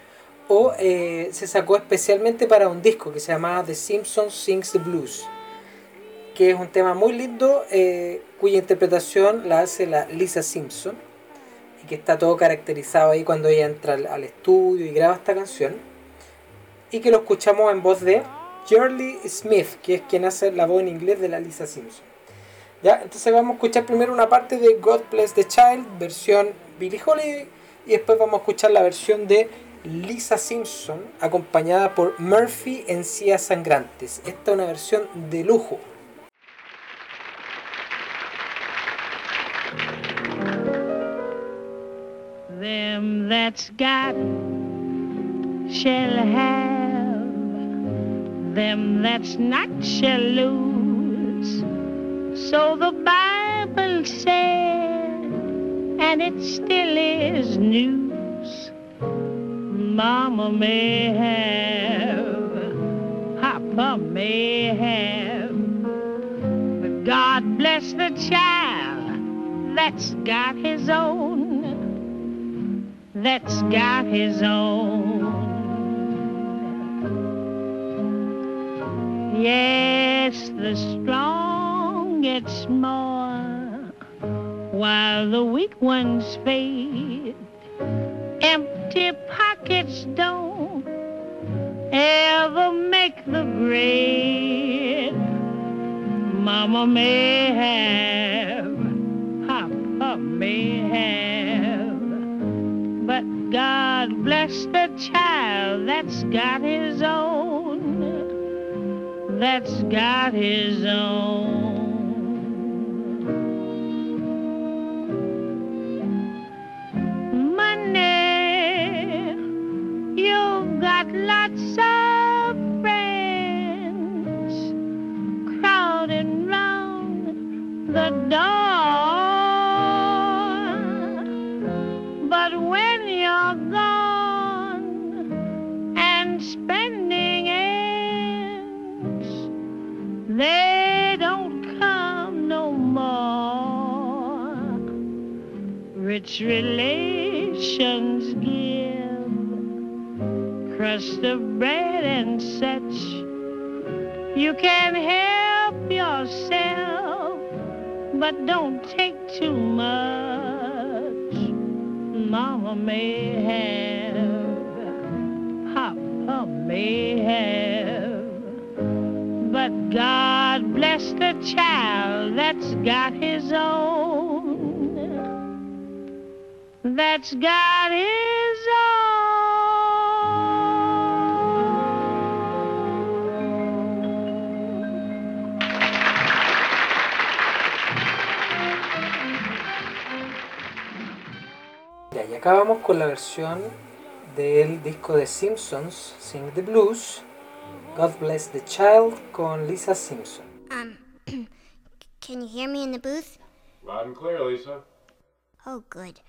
o eh, se sacó especialmente para un disco que se llamaba The Simpsons Sings the Blues, que es un tema muy lindo eh, cuya interpretación la hace la Lisa Simpson y que está todo caracterizado ahí cuando ella entra al estudio y graba esta canción. Y que lo escuchamos en voz de Shirley Smith, que es quien hace la voz en inglés de la Lisa Simpson. Ya, entonces vamos a escuchar primero una parte de God Bless the Child, versión Billie Holiday, y después vamos a escuchar la versión de Lisa Simpson, acompañada por Murphy en Cías Sangrantes. Esta es una versión de lujo. Them that's got shall have, them that's not shall lose. So the Bible said, and it still is news. Mama may have, Papa may have, but God bless the child that's got his own that's got his own. Yes, the strong get small while the weak ones fade. Empty pockets don't ever make the grade. Mama may have, Papa may have, but God bless the child that's got his own, that's got his own. Money, you've got lots of friends crowding round the door. They don't come no more. Rich relations give crust of bread and such. You can help yourself, but don't take too much. Mama may have, Papa may have, but God child that's got his own, that's got his own. Ya, y acá vamos con la versión del disco de Simpsons, Sing the Blues, God Bless the Child, con Lisa Simpson. Can you hear me in the booth? Loud and clear, Lisa. Oh, good.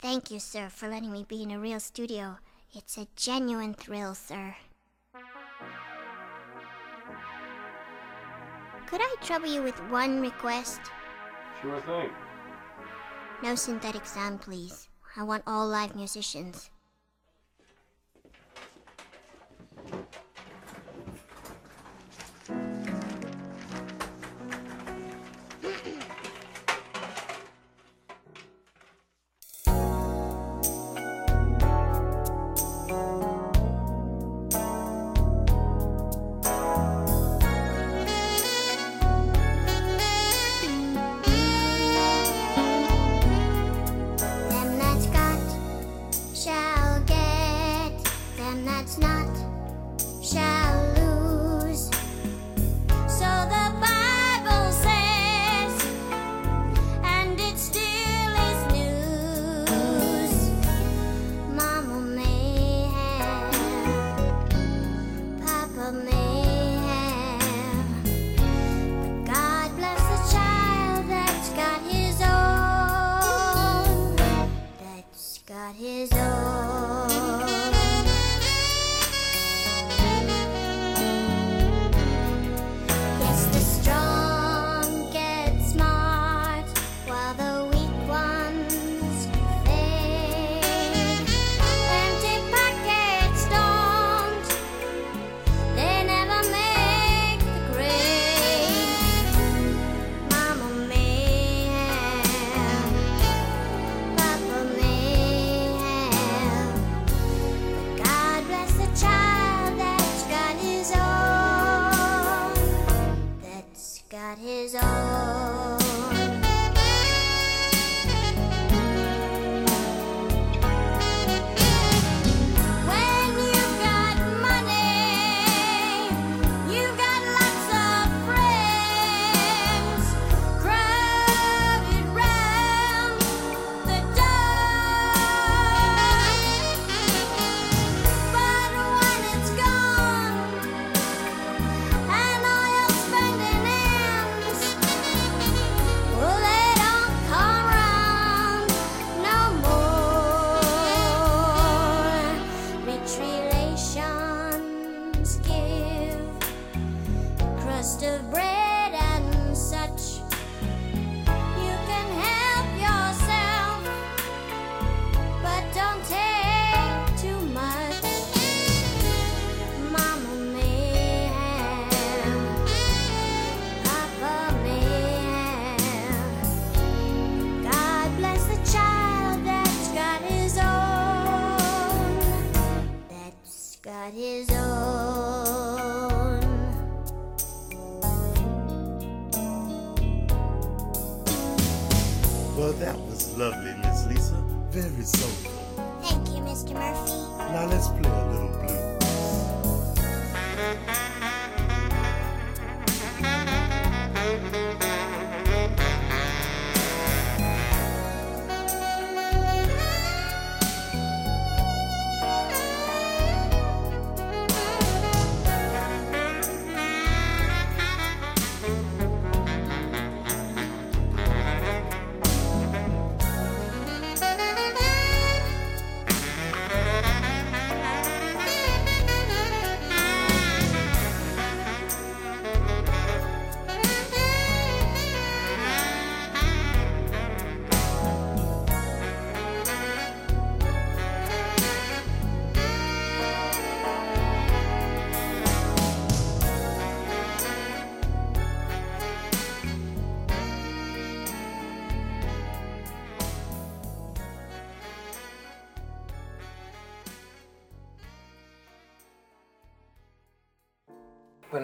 Thank you, sir, for letting me be in a real studio. It's a genuine thrill, sir. Could I trouble you with one request? Sure thing. No synthetic sound, please. I want all live musicians.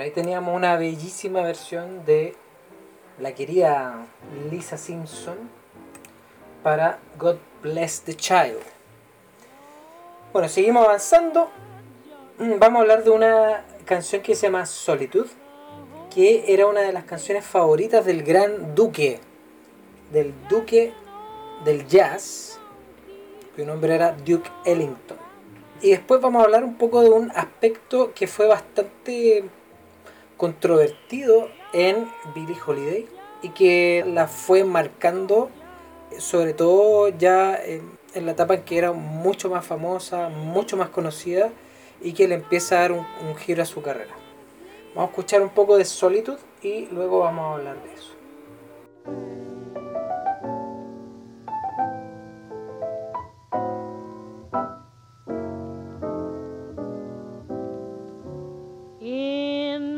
Ahí teníamos una bellísima versión de la querida Lisa Simpson para God Bless the Child. Bueno, seguimos avanzando. Mm, Vamos a hablar de una canción que se llama Solitude, que era una de las canciones favoritas del gran duque, del duque del jazz, cuyo nombre era Duke Ellington. Y después vamos a hablar un poco de un aspecto que fue bastante controvertido en Billie Holiday y que la fue marcando sobre todo ya en, en la etapa en que era mucho más famosa, mucho más conocida y que le empieza a dar un, un giro a su carrera. Vamos a escuchar un poco de Solitude y luego vamos a hablar de eso.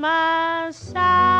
my side.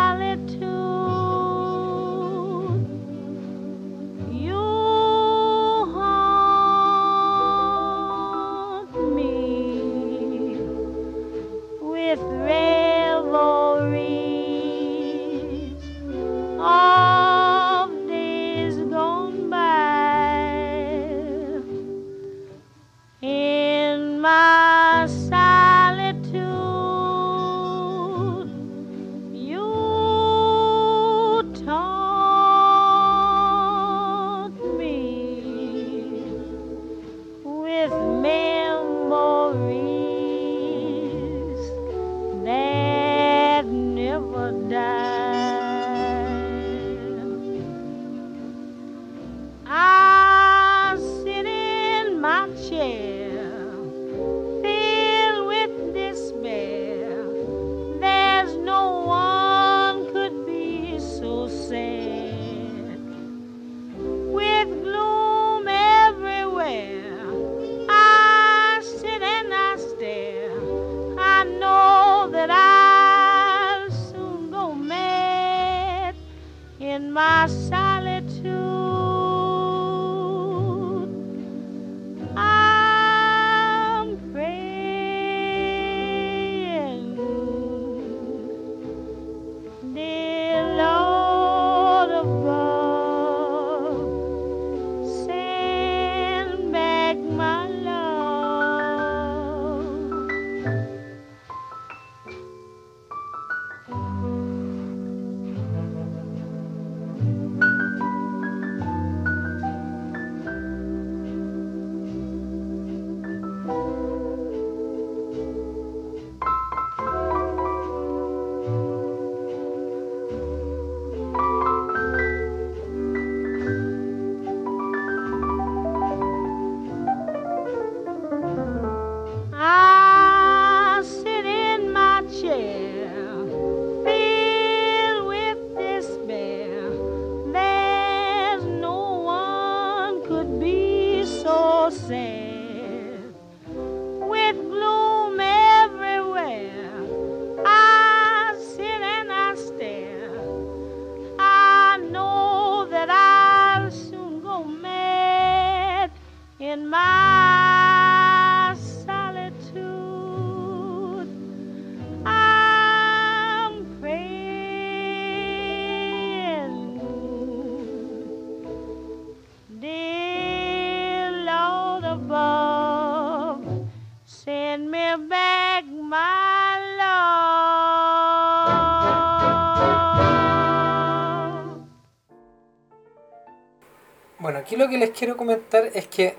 Lo que les quiero comentar es que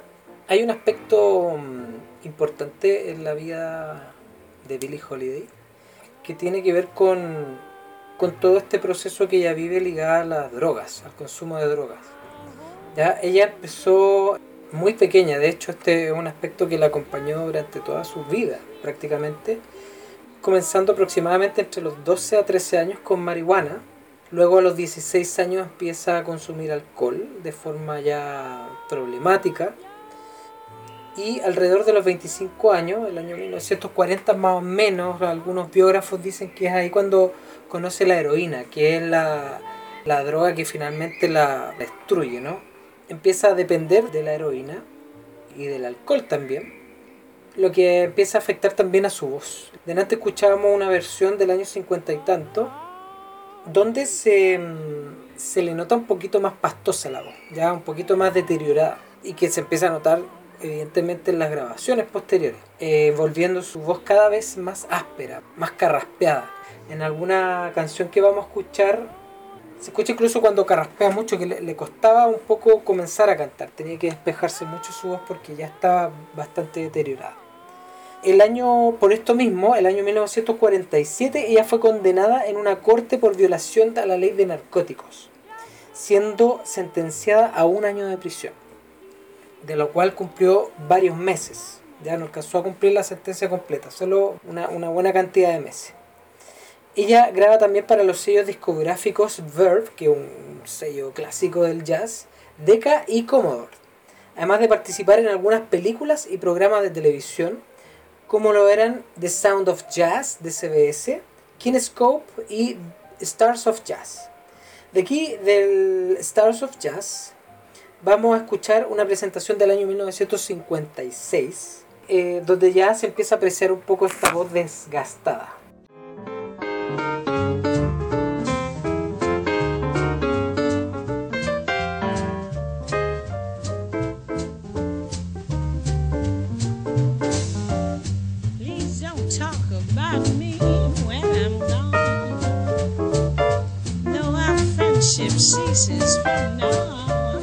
hay un aspecto mm, importante en la vida de Billie Holiday que tiene que ver con, con todo este proceso que ella vive ligada a las drogas, al consumo de drogas. Ya, ella empezó muy pequeña, de hecho este es un aspecto que la acompañó durante toda su vida prácticamente, comenzando aproximadamente entre los 12 a 13 años con marihuana, luego a los 16 años empieza a consumir alcohol de forma ya problemática, y alrededor de los 25 años, el año 1940 más o menos, algunos biógrafos dicen que es ahí cuando conoce la heroína, que es la, la droga que finalmente la destruye, ¿no? Empieza a depender de la heroína y del alcohol también, lo que empieza a afectar también a su voz. Delante escuchábamos una versión del año 50 y tanto, donde se, mm, se le nota un poquito más pastosa la voz, ya un poquito más deteriorada, y que se empieza a notar evidentemente en las grabaciones posteriores, eh, volviendo su voz cada vez más áspera, más carraspeada. En alguna canción que vamos a escuchar, se escucha incluso cuando carraspea mucho, que le, le costaba un poco comenzar a cantar, tenía que despejarse mucho su voz porque ya estaba bastante deteriorada. El año, por esto mismo, el año 1947, ella fue condenada en una corte por violación a la ley de narcóticos, siendo sentenciada a un año de prisión de lo cual cumplió varios meses. Ya no alcanzó a cumplir la sentencia completa, solo una, buena cantidad de meses. Ella graba también para los sellos discográficos Verve, que es un sello clásico del jazz, Decca y Commodore. Además de participar en algunas películas y programas de televisión, como lo eran The Sound of Jazz de CBS, Kinescope y Stars of Jazz. De aquí, del Stars of Jazz, vamos a escuchar una presentación del año 1956, eh, donde ya se empieza a apreciar un poco esta voz desgastada. Ceases from now.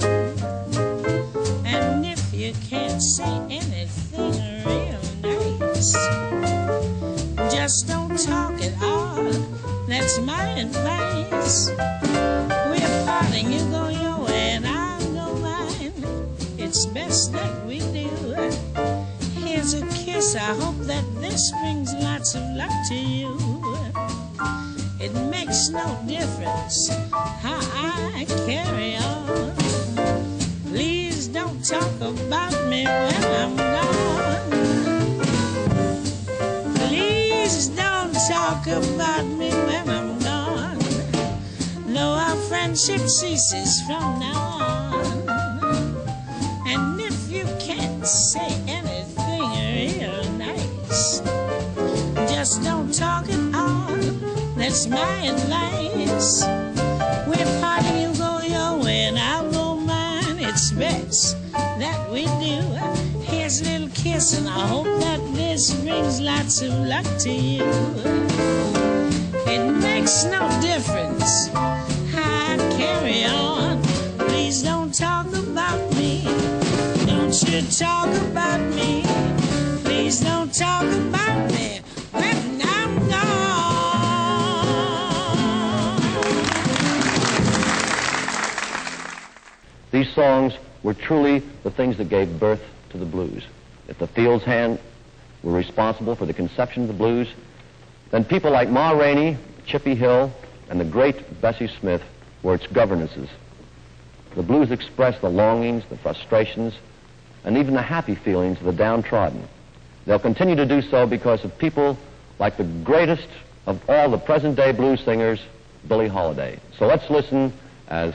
And if you can't say anything real nice, just don't talk at all. That's my advice. We're parting, you go your way and I'll go mine. It's best that we do. Here's a kiss. I hope that this brings lots of luck to you. It makes no difference how I carry on. Please don't talk about me when I'm gone. Please don't talk about me when I'm gone. Though our friendship ceases from now on. And if you can't say anything real nice, just don't talk. That's my advice. We're parting, you go your way and I'll go mine. It's best that we do. Here's a little kiss, and I hope that this brings lots of luck to you. It makes no difference how I carry on. Please don't talk about me. Don't you talk about me. Please don't talk about me These songs were truly the things that gave birth to the blues. If the Fields Hand were responsible for the conception of the blues, then people like Ma Rainey, Chippy Hill, and the great Bessie Smith were its governesses. The blues express the longings, the frustrations, and even the happy feelings of the downtrodden. They'll continue to do so because of people like the greatest of all the present day blues singers, Billie Holiday. So let's listen as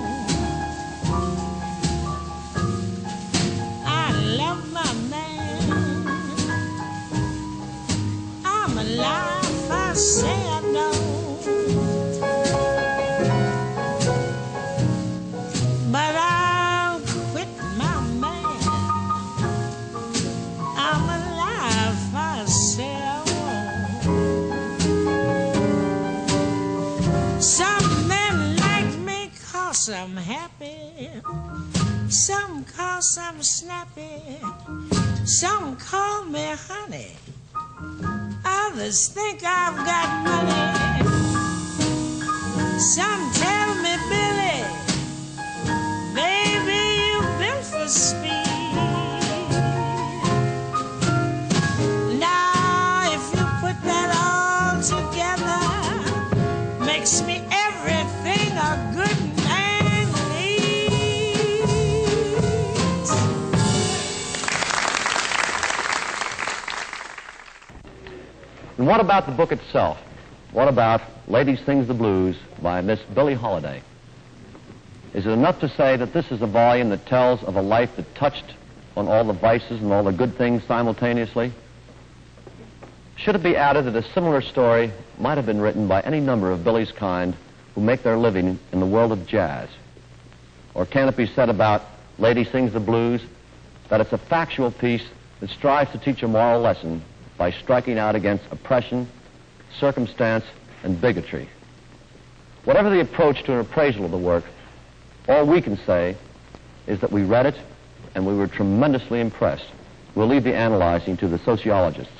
say I don't. But I'll quit my man. I'm alive myself. Some men like me I'm happy. Some I'm snappy. Some call me honey. Others think I've got money. Some tell me, Billy, baby, you built for speed. And what about the book itself? What about Ladies Sings the Blues by Miss Billie Holiday? Is it enough to say that this is a volume that tells of a life that touched on all the vices and all the good things simultaneously? Should it be added that a similar story might have been written by any number of Billie's kind who make their living in the world of jazz? Or can it be said about Lady Sings the Blues that it's a factual piece that strives to teach a moral lesson by striking out against oppression, circumstance, and bigotry? Whatever the approach to an appraisal of the work, all we can say is that we read it and we were tremendously impressed. We'll leave the analyzing to the sociologists.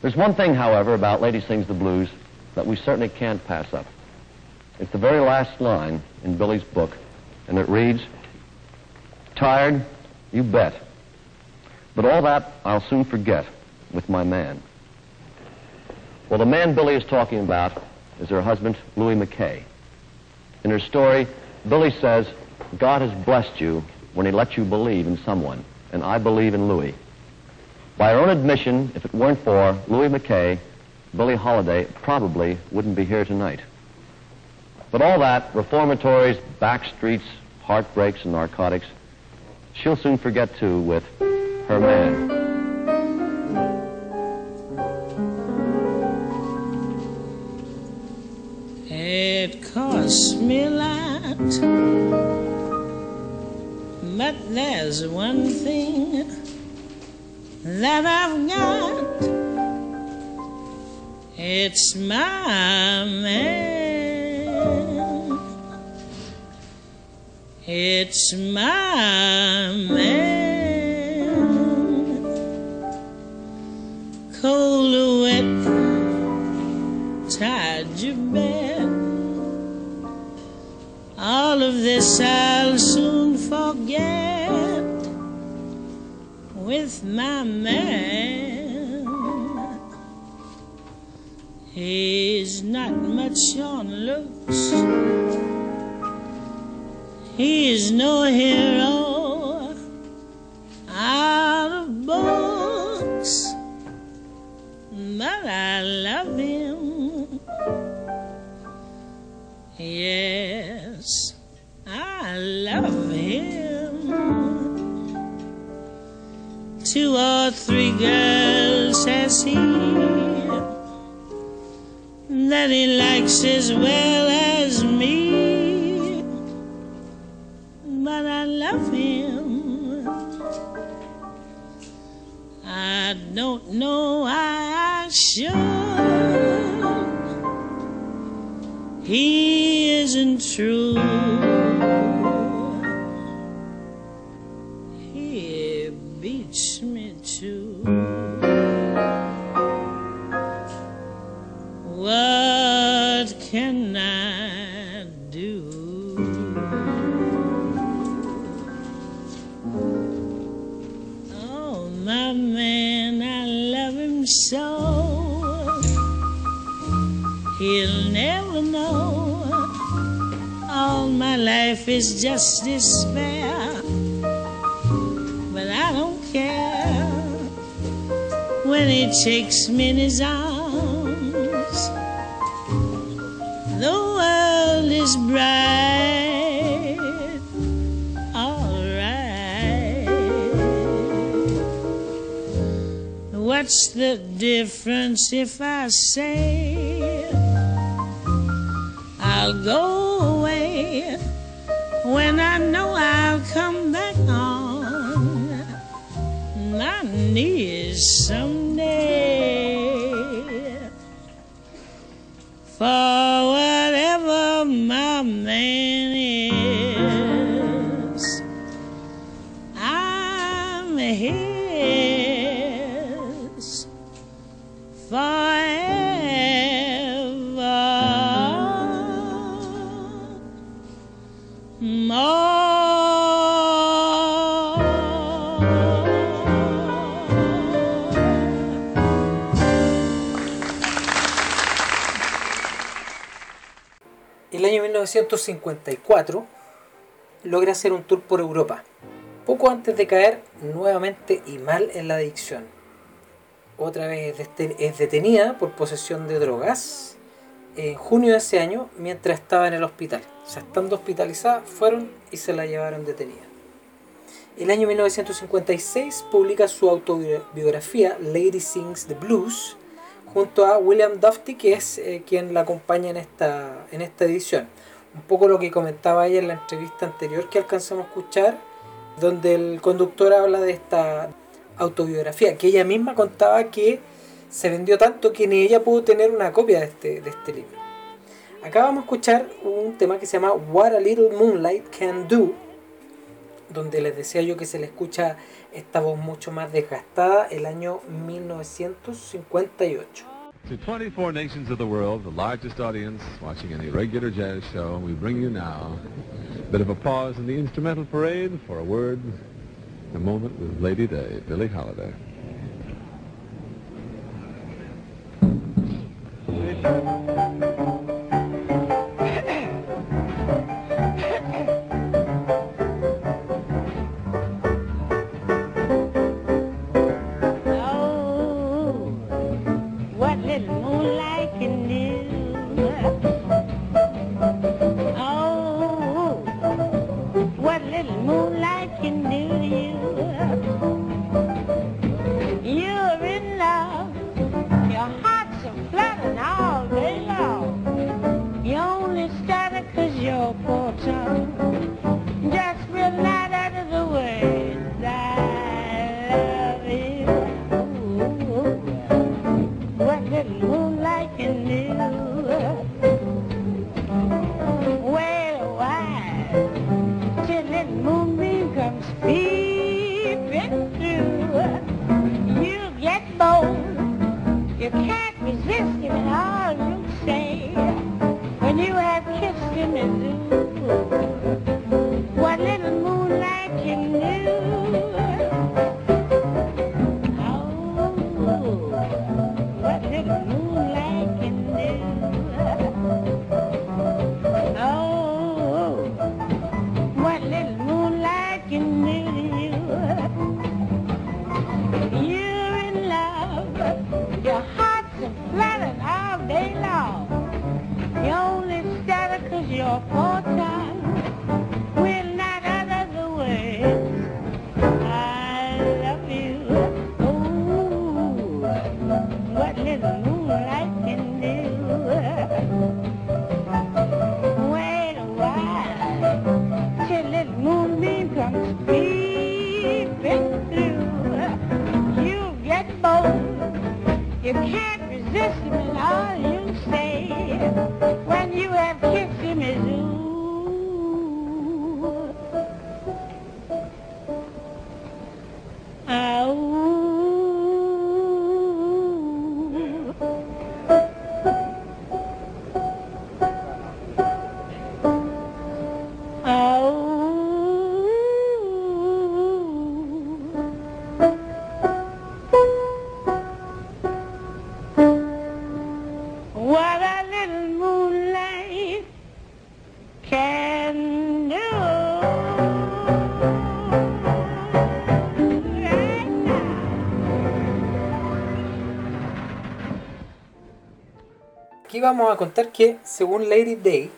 There's one thing, however, about Lady Sings the Blues that we certainly can't pass up. It's the very last line in Billy's book, and it reads, Tired? You bet. But all that I'll soon forget with my man. Well, the man Billy is talking about is her husband, Louis McKay. In her story, Billy says, God has blessed you when he let you believe in someone, and I believe in Louis. By her own admission, if it weren't for Louis McKay, Billie Holiday probably wouldn't be here tonight. But all that, reformatories, back streets, heartbreaks, and narcotics, she'll soon forget too with her man. It costs me a lot, but there's one thing that I've got. It's my man. It's my man. Cold of this I'll soon forget with my man. He's not much on looks. He's no hero just despair. But I don't care when he takes me in his arms. The world is bright, all right. What's the difference if I say 1954 logra hacer un tour por Europa, poco antes de caer nuevamente y mal en la adicción. Otra vez es detenida por posesión de drogas en junio de ese año mientras estaba en el hospital. O sea, estando hospitalizada, fueron y se la llevaron detenida. El año 1956 publica su autobiografía Lady Sings the Blues junto a William Dufty, que es eh, quien la acompaña en esta, en esta edición. Un poco lo que comentaba ella en la entrevista anterior que alcanzamos a escuchar, donde el conductor habla de esta autobiografía, que ella misma contaba que se vendió tanto que ni ella pudo tener una copia de este, de este libro. Acá vamos a escuchar un tema que se llama What a Little Moonlight Can Do, donde les decía yo que se le escucha esta voz mucho más desgastada, el año 1958. To 24 nations of the world, the largest audience watching any regular jazz show, we bring you now a bit of a pause in the instrumental parade for a word, a moment with Lady Day, Billie Holiday. Oh, vamos a contar que, según Lady Day,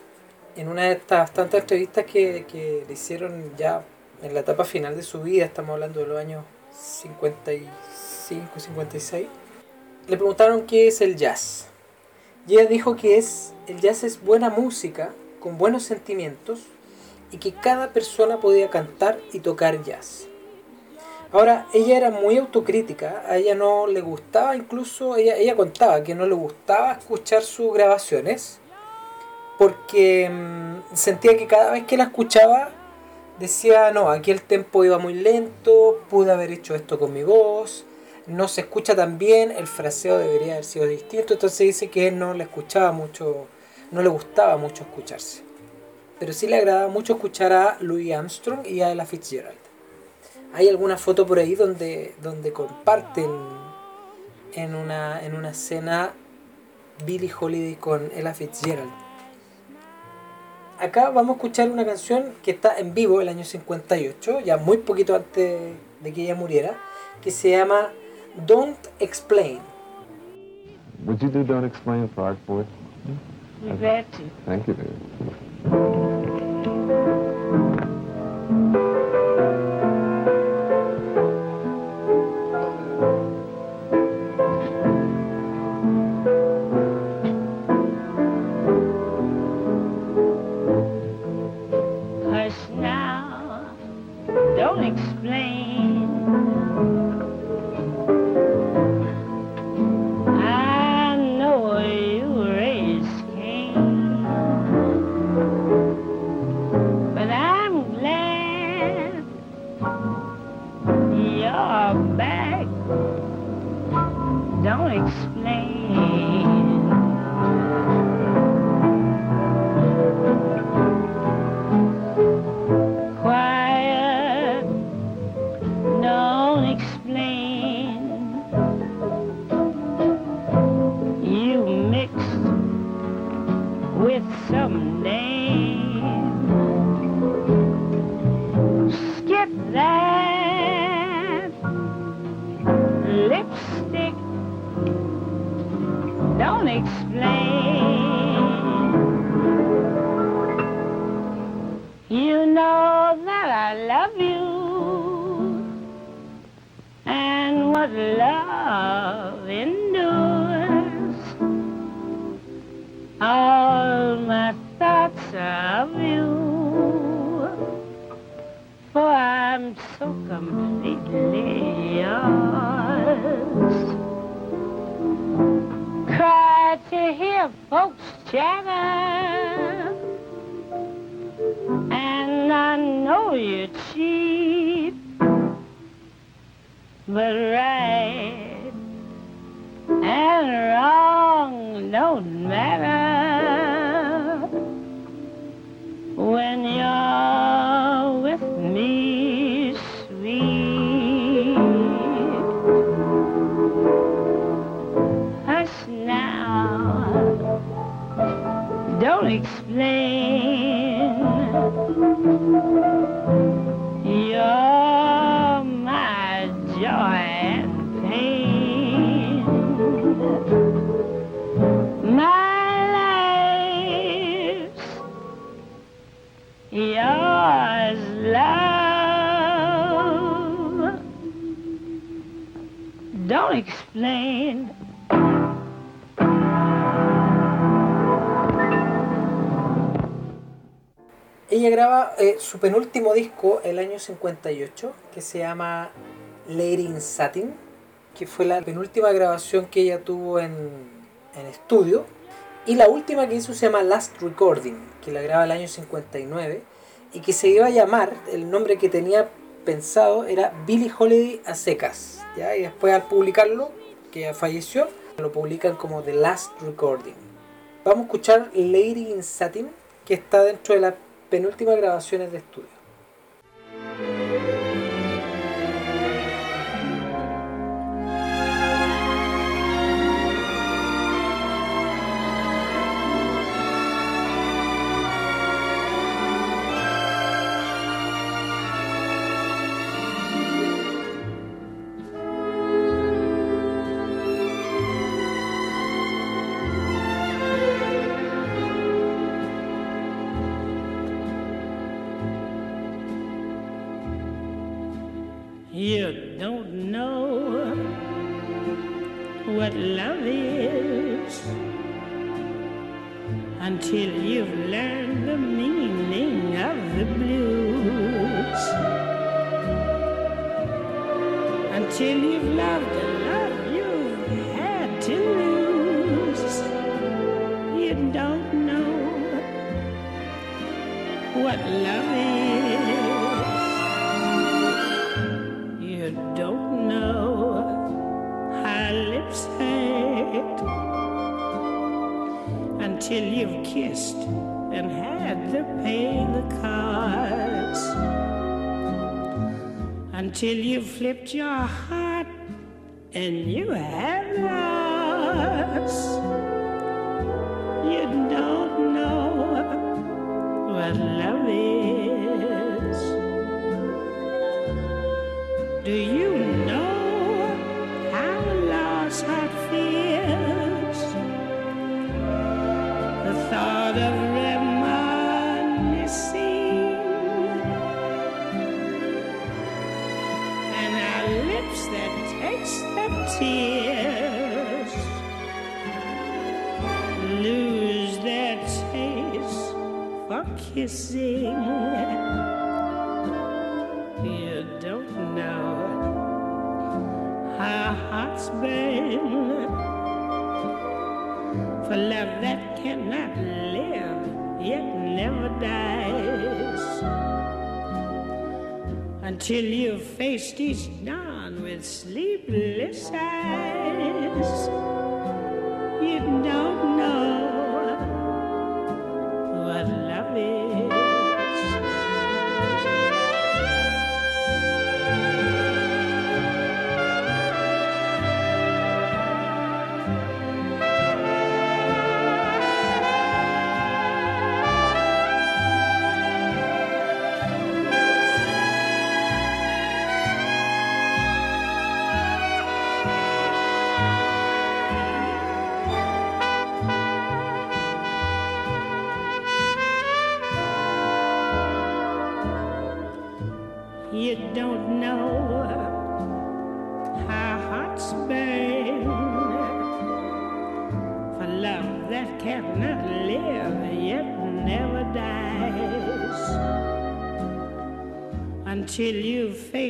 en una de estas tantas entrevistas que, que le hicieron ya en la etapa final de su vida, estamos hablando de los años 55, 56, le preguntaron qué es el jazz. Y ella dijo que es, el jazz es buena música, con buenos sentimientos, y que cada persona podía cantar y tocar jazz. Ahora, ella era muy autocrítica, a ella no le gustaba, incluso ella, ella contaba que no le gustaba escuchar sus grabaciones porque mm, sentía que cada vez que la escuchaba decía, no, aquí el tempo iba muy lento, pude haber hecho esto con mi voz, no se escucha tan bien, el fraseo debería haber sido distinto, entonces dice que no le escuchaba mucho, no le gustaba mucho escucharse. Pero sí le agradaba mucho escuchar a Louis Armstrong y a Ella Fitzgerald. Hay alguna foto por ahí donde, donde comparten en una, en una escena Billie Holiday con Ella Fitzgerald. Acá vamos a escuchar una canción que está en vivo el año 58, ya muy poquito antes de que ella muriera, que se llama Don't Explain. Would you do Don't Explain for bet to. Thank you. Su penúltimo disco el año 58, que se llama Lady in Satin, que fue la penúltima grabación que ella tuvo en, en estudio. Y la última que hizo se llama Last Recording, que la graba el año 59, y que se iba a llamar, el nombre que tenía pensado era Billie Holiday a secas. ¿ya? Y después al publicarlo, que ya falleció, lo publican como The Last Recording. Vamos a escuchar Lady in Satin, que está dentro de las penúltimas grabaciones de estudio.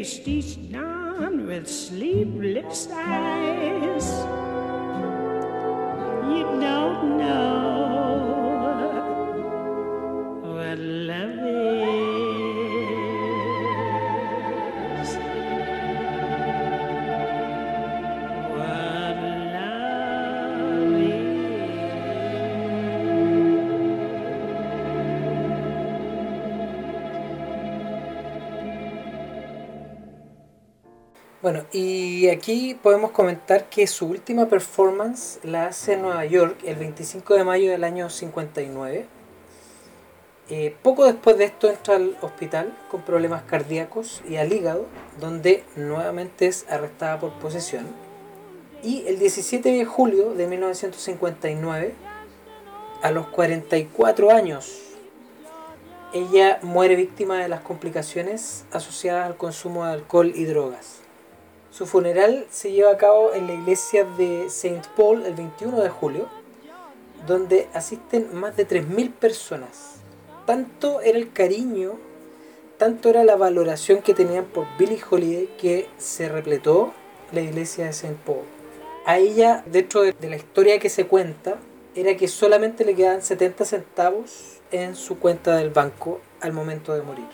Each dawn with sleepless eyes. You don't know y aquí podemos comentar que su última performance la hace en Nueva York el 25 de mayo del año 59. Eh, poco después de esto entra al hospital con problemas cardíacos y al hígado, donde nuevamente es arrestada por posesión. Y el 17 de julio de 1959, a los 44 años, ella muere víctima de las complicaciones asociadas al consumo de alcohol y drogas. Su funeral se lleva a cabo en la iglesia de Saint Paul el 21 de julio, donde asisten más de 3.000 personas. Tanto era el cariño, tanto era la valoración que tenían por Billie Holiday que se repletó la iglesia de Saint Paul. A ella, dentro de de la historia que se cuenta, era que solamente le quedaban 70 centavos en su cuenta del banco al momento de morir.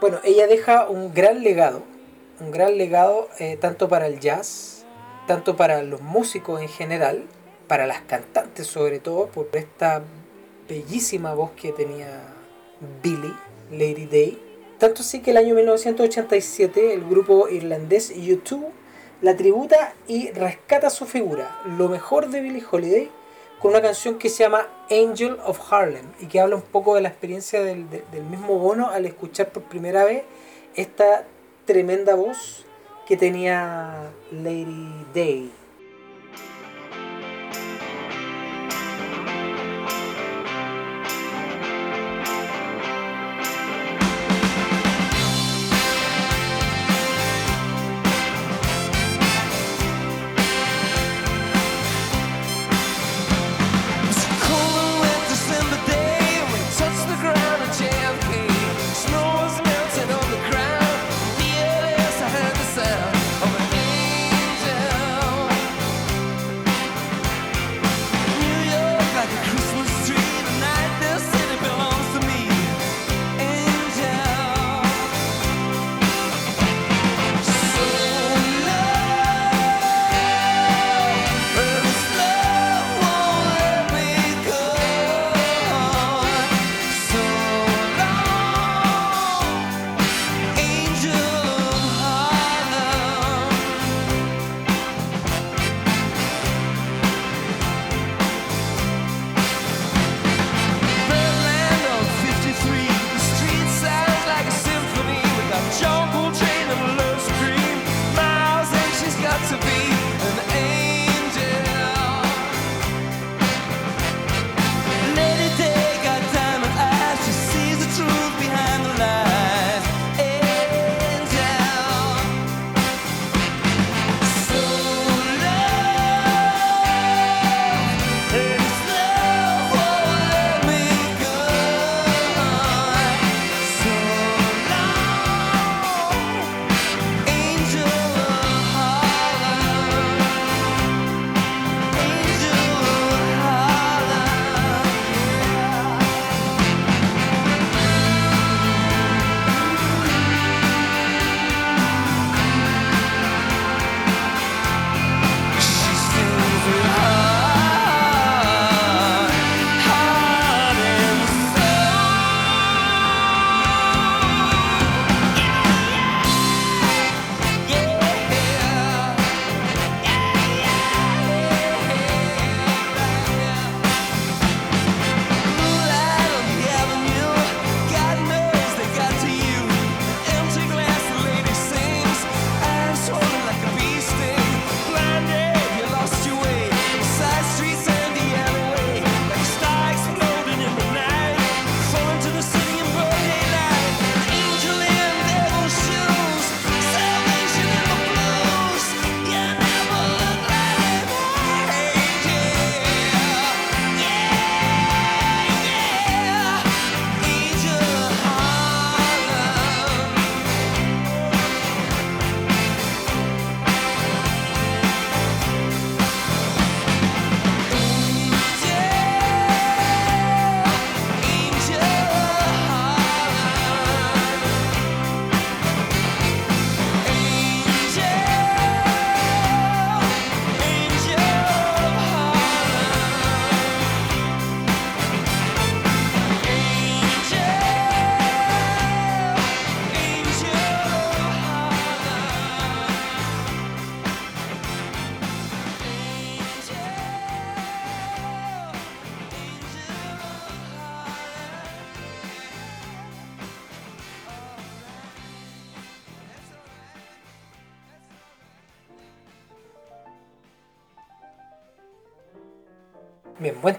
Bueno, ella deja un gran legado, un gran legado eh, tanto para el jazz, tanto para los músicos en general, para las cantantes sobre todo, por esta bellísima voz que tenía Billie, Lady Day. Tanto así que el año 1987 el grupo irlandés U2 la tributa y rescata su figura, lo mejor de Billie Holiday, con una canción que se llama Angel of Harlem y que habla un poco de la experiencia del, de- del mismo Bono al escuchar por primera vez esta tremenda voz que tenía Lady Day.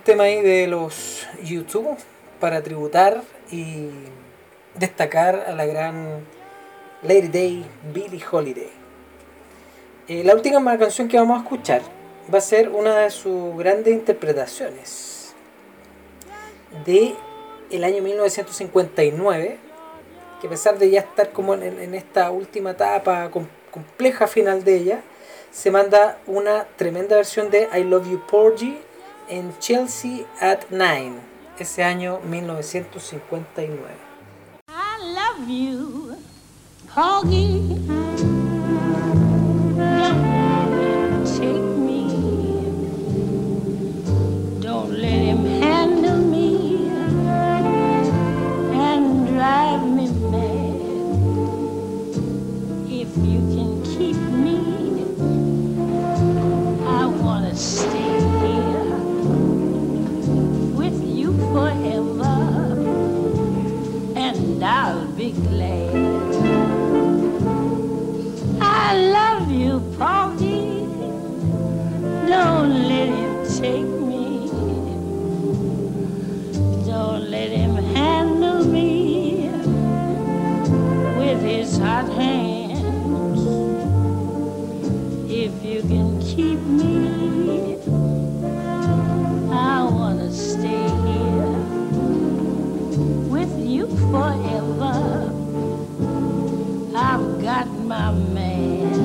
Tema ahí de los YouTube para tributar y destacar a la gran Lady Day, Billie Holiday. Eh, la última canción que vamos a escuchar va a ser una de sus grandes interpretaciones de el año 1959 que a pesar de ya estar como en, esta última etapa com- compleja final de ella se manda una tremenda versión de I Love You Porgy en Chelsea at Nine ese año 1959 I love you, Porgy. Be glad. I love you, Porgy. Don't let him take me. Don't let him handle me with his hot hands. If you can keep me, I wanna stay here with you forever. My man.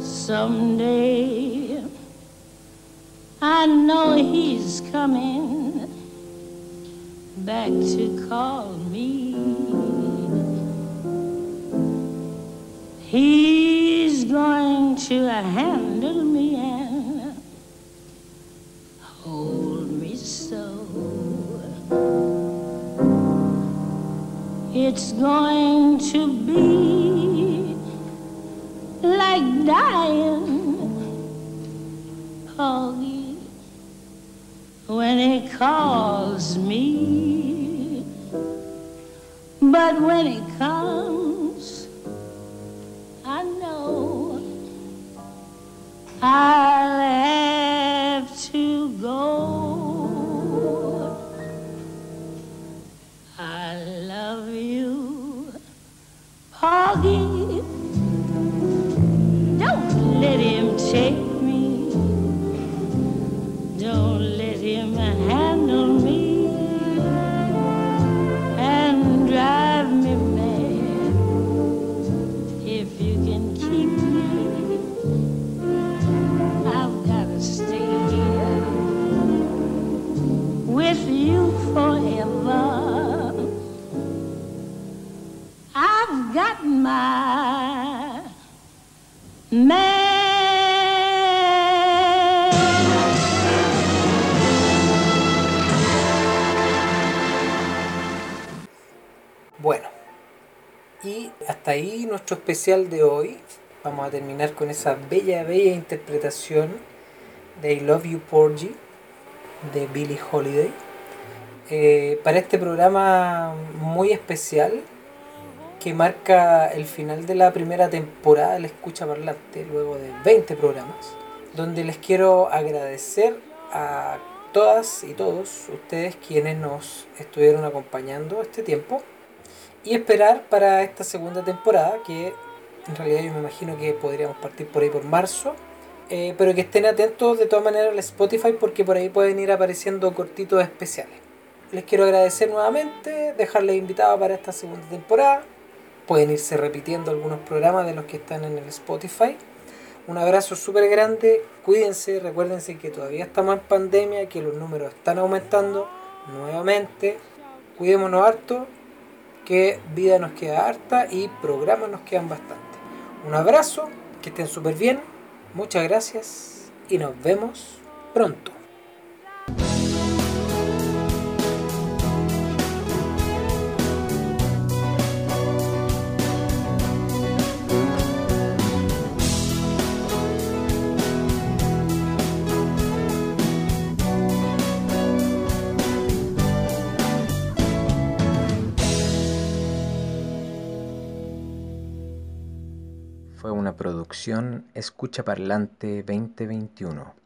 Someday I know he's coming back to call me. He's going to handle me It's going to be like dying, Porgy, when he calls me. But when he comes, I know I'll hugging. Bueno, y hasta ahí nuestro especial de hoy. Vamos a terminar con esa bella, bella interpretación de I Love You Porgy de Billie Holiday. Eh, para este programa muy especial que marca el final de la primera temporada de la Escucha Parlante, luego de 20 programas, donde les quiero agradecer a todas y todos ustedes quienes nos estuvieron acompañando este tiempo y esperar para esta segunda temporada que en realidad yo me imagino que podríamos partir por ahí por marzo eh, pero que estén atentos de todas maneras al Spotify porque por ahí pueden ir apareciendo cortitos especiales. Les quiero agradecer nuevamente dejarles invitados para esta segunda temporada pueden irse repitiendo algunos programas de los que están en el Spotify un abrazo súper grande cuídense recuérdense que todavía estamos en pandemia que los números están aumentando nuevamente cuidémonos harto que vida nos queda harta y programas nos quedan bastante. Un abrazo, que estén súper bien, muchas gracias y nos vemos pronto. Producción Escucha Parlante 2021.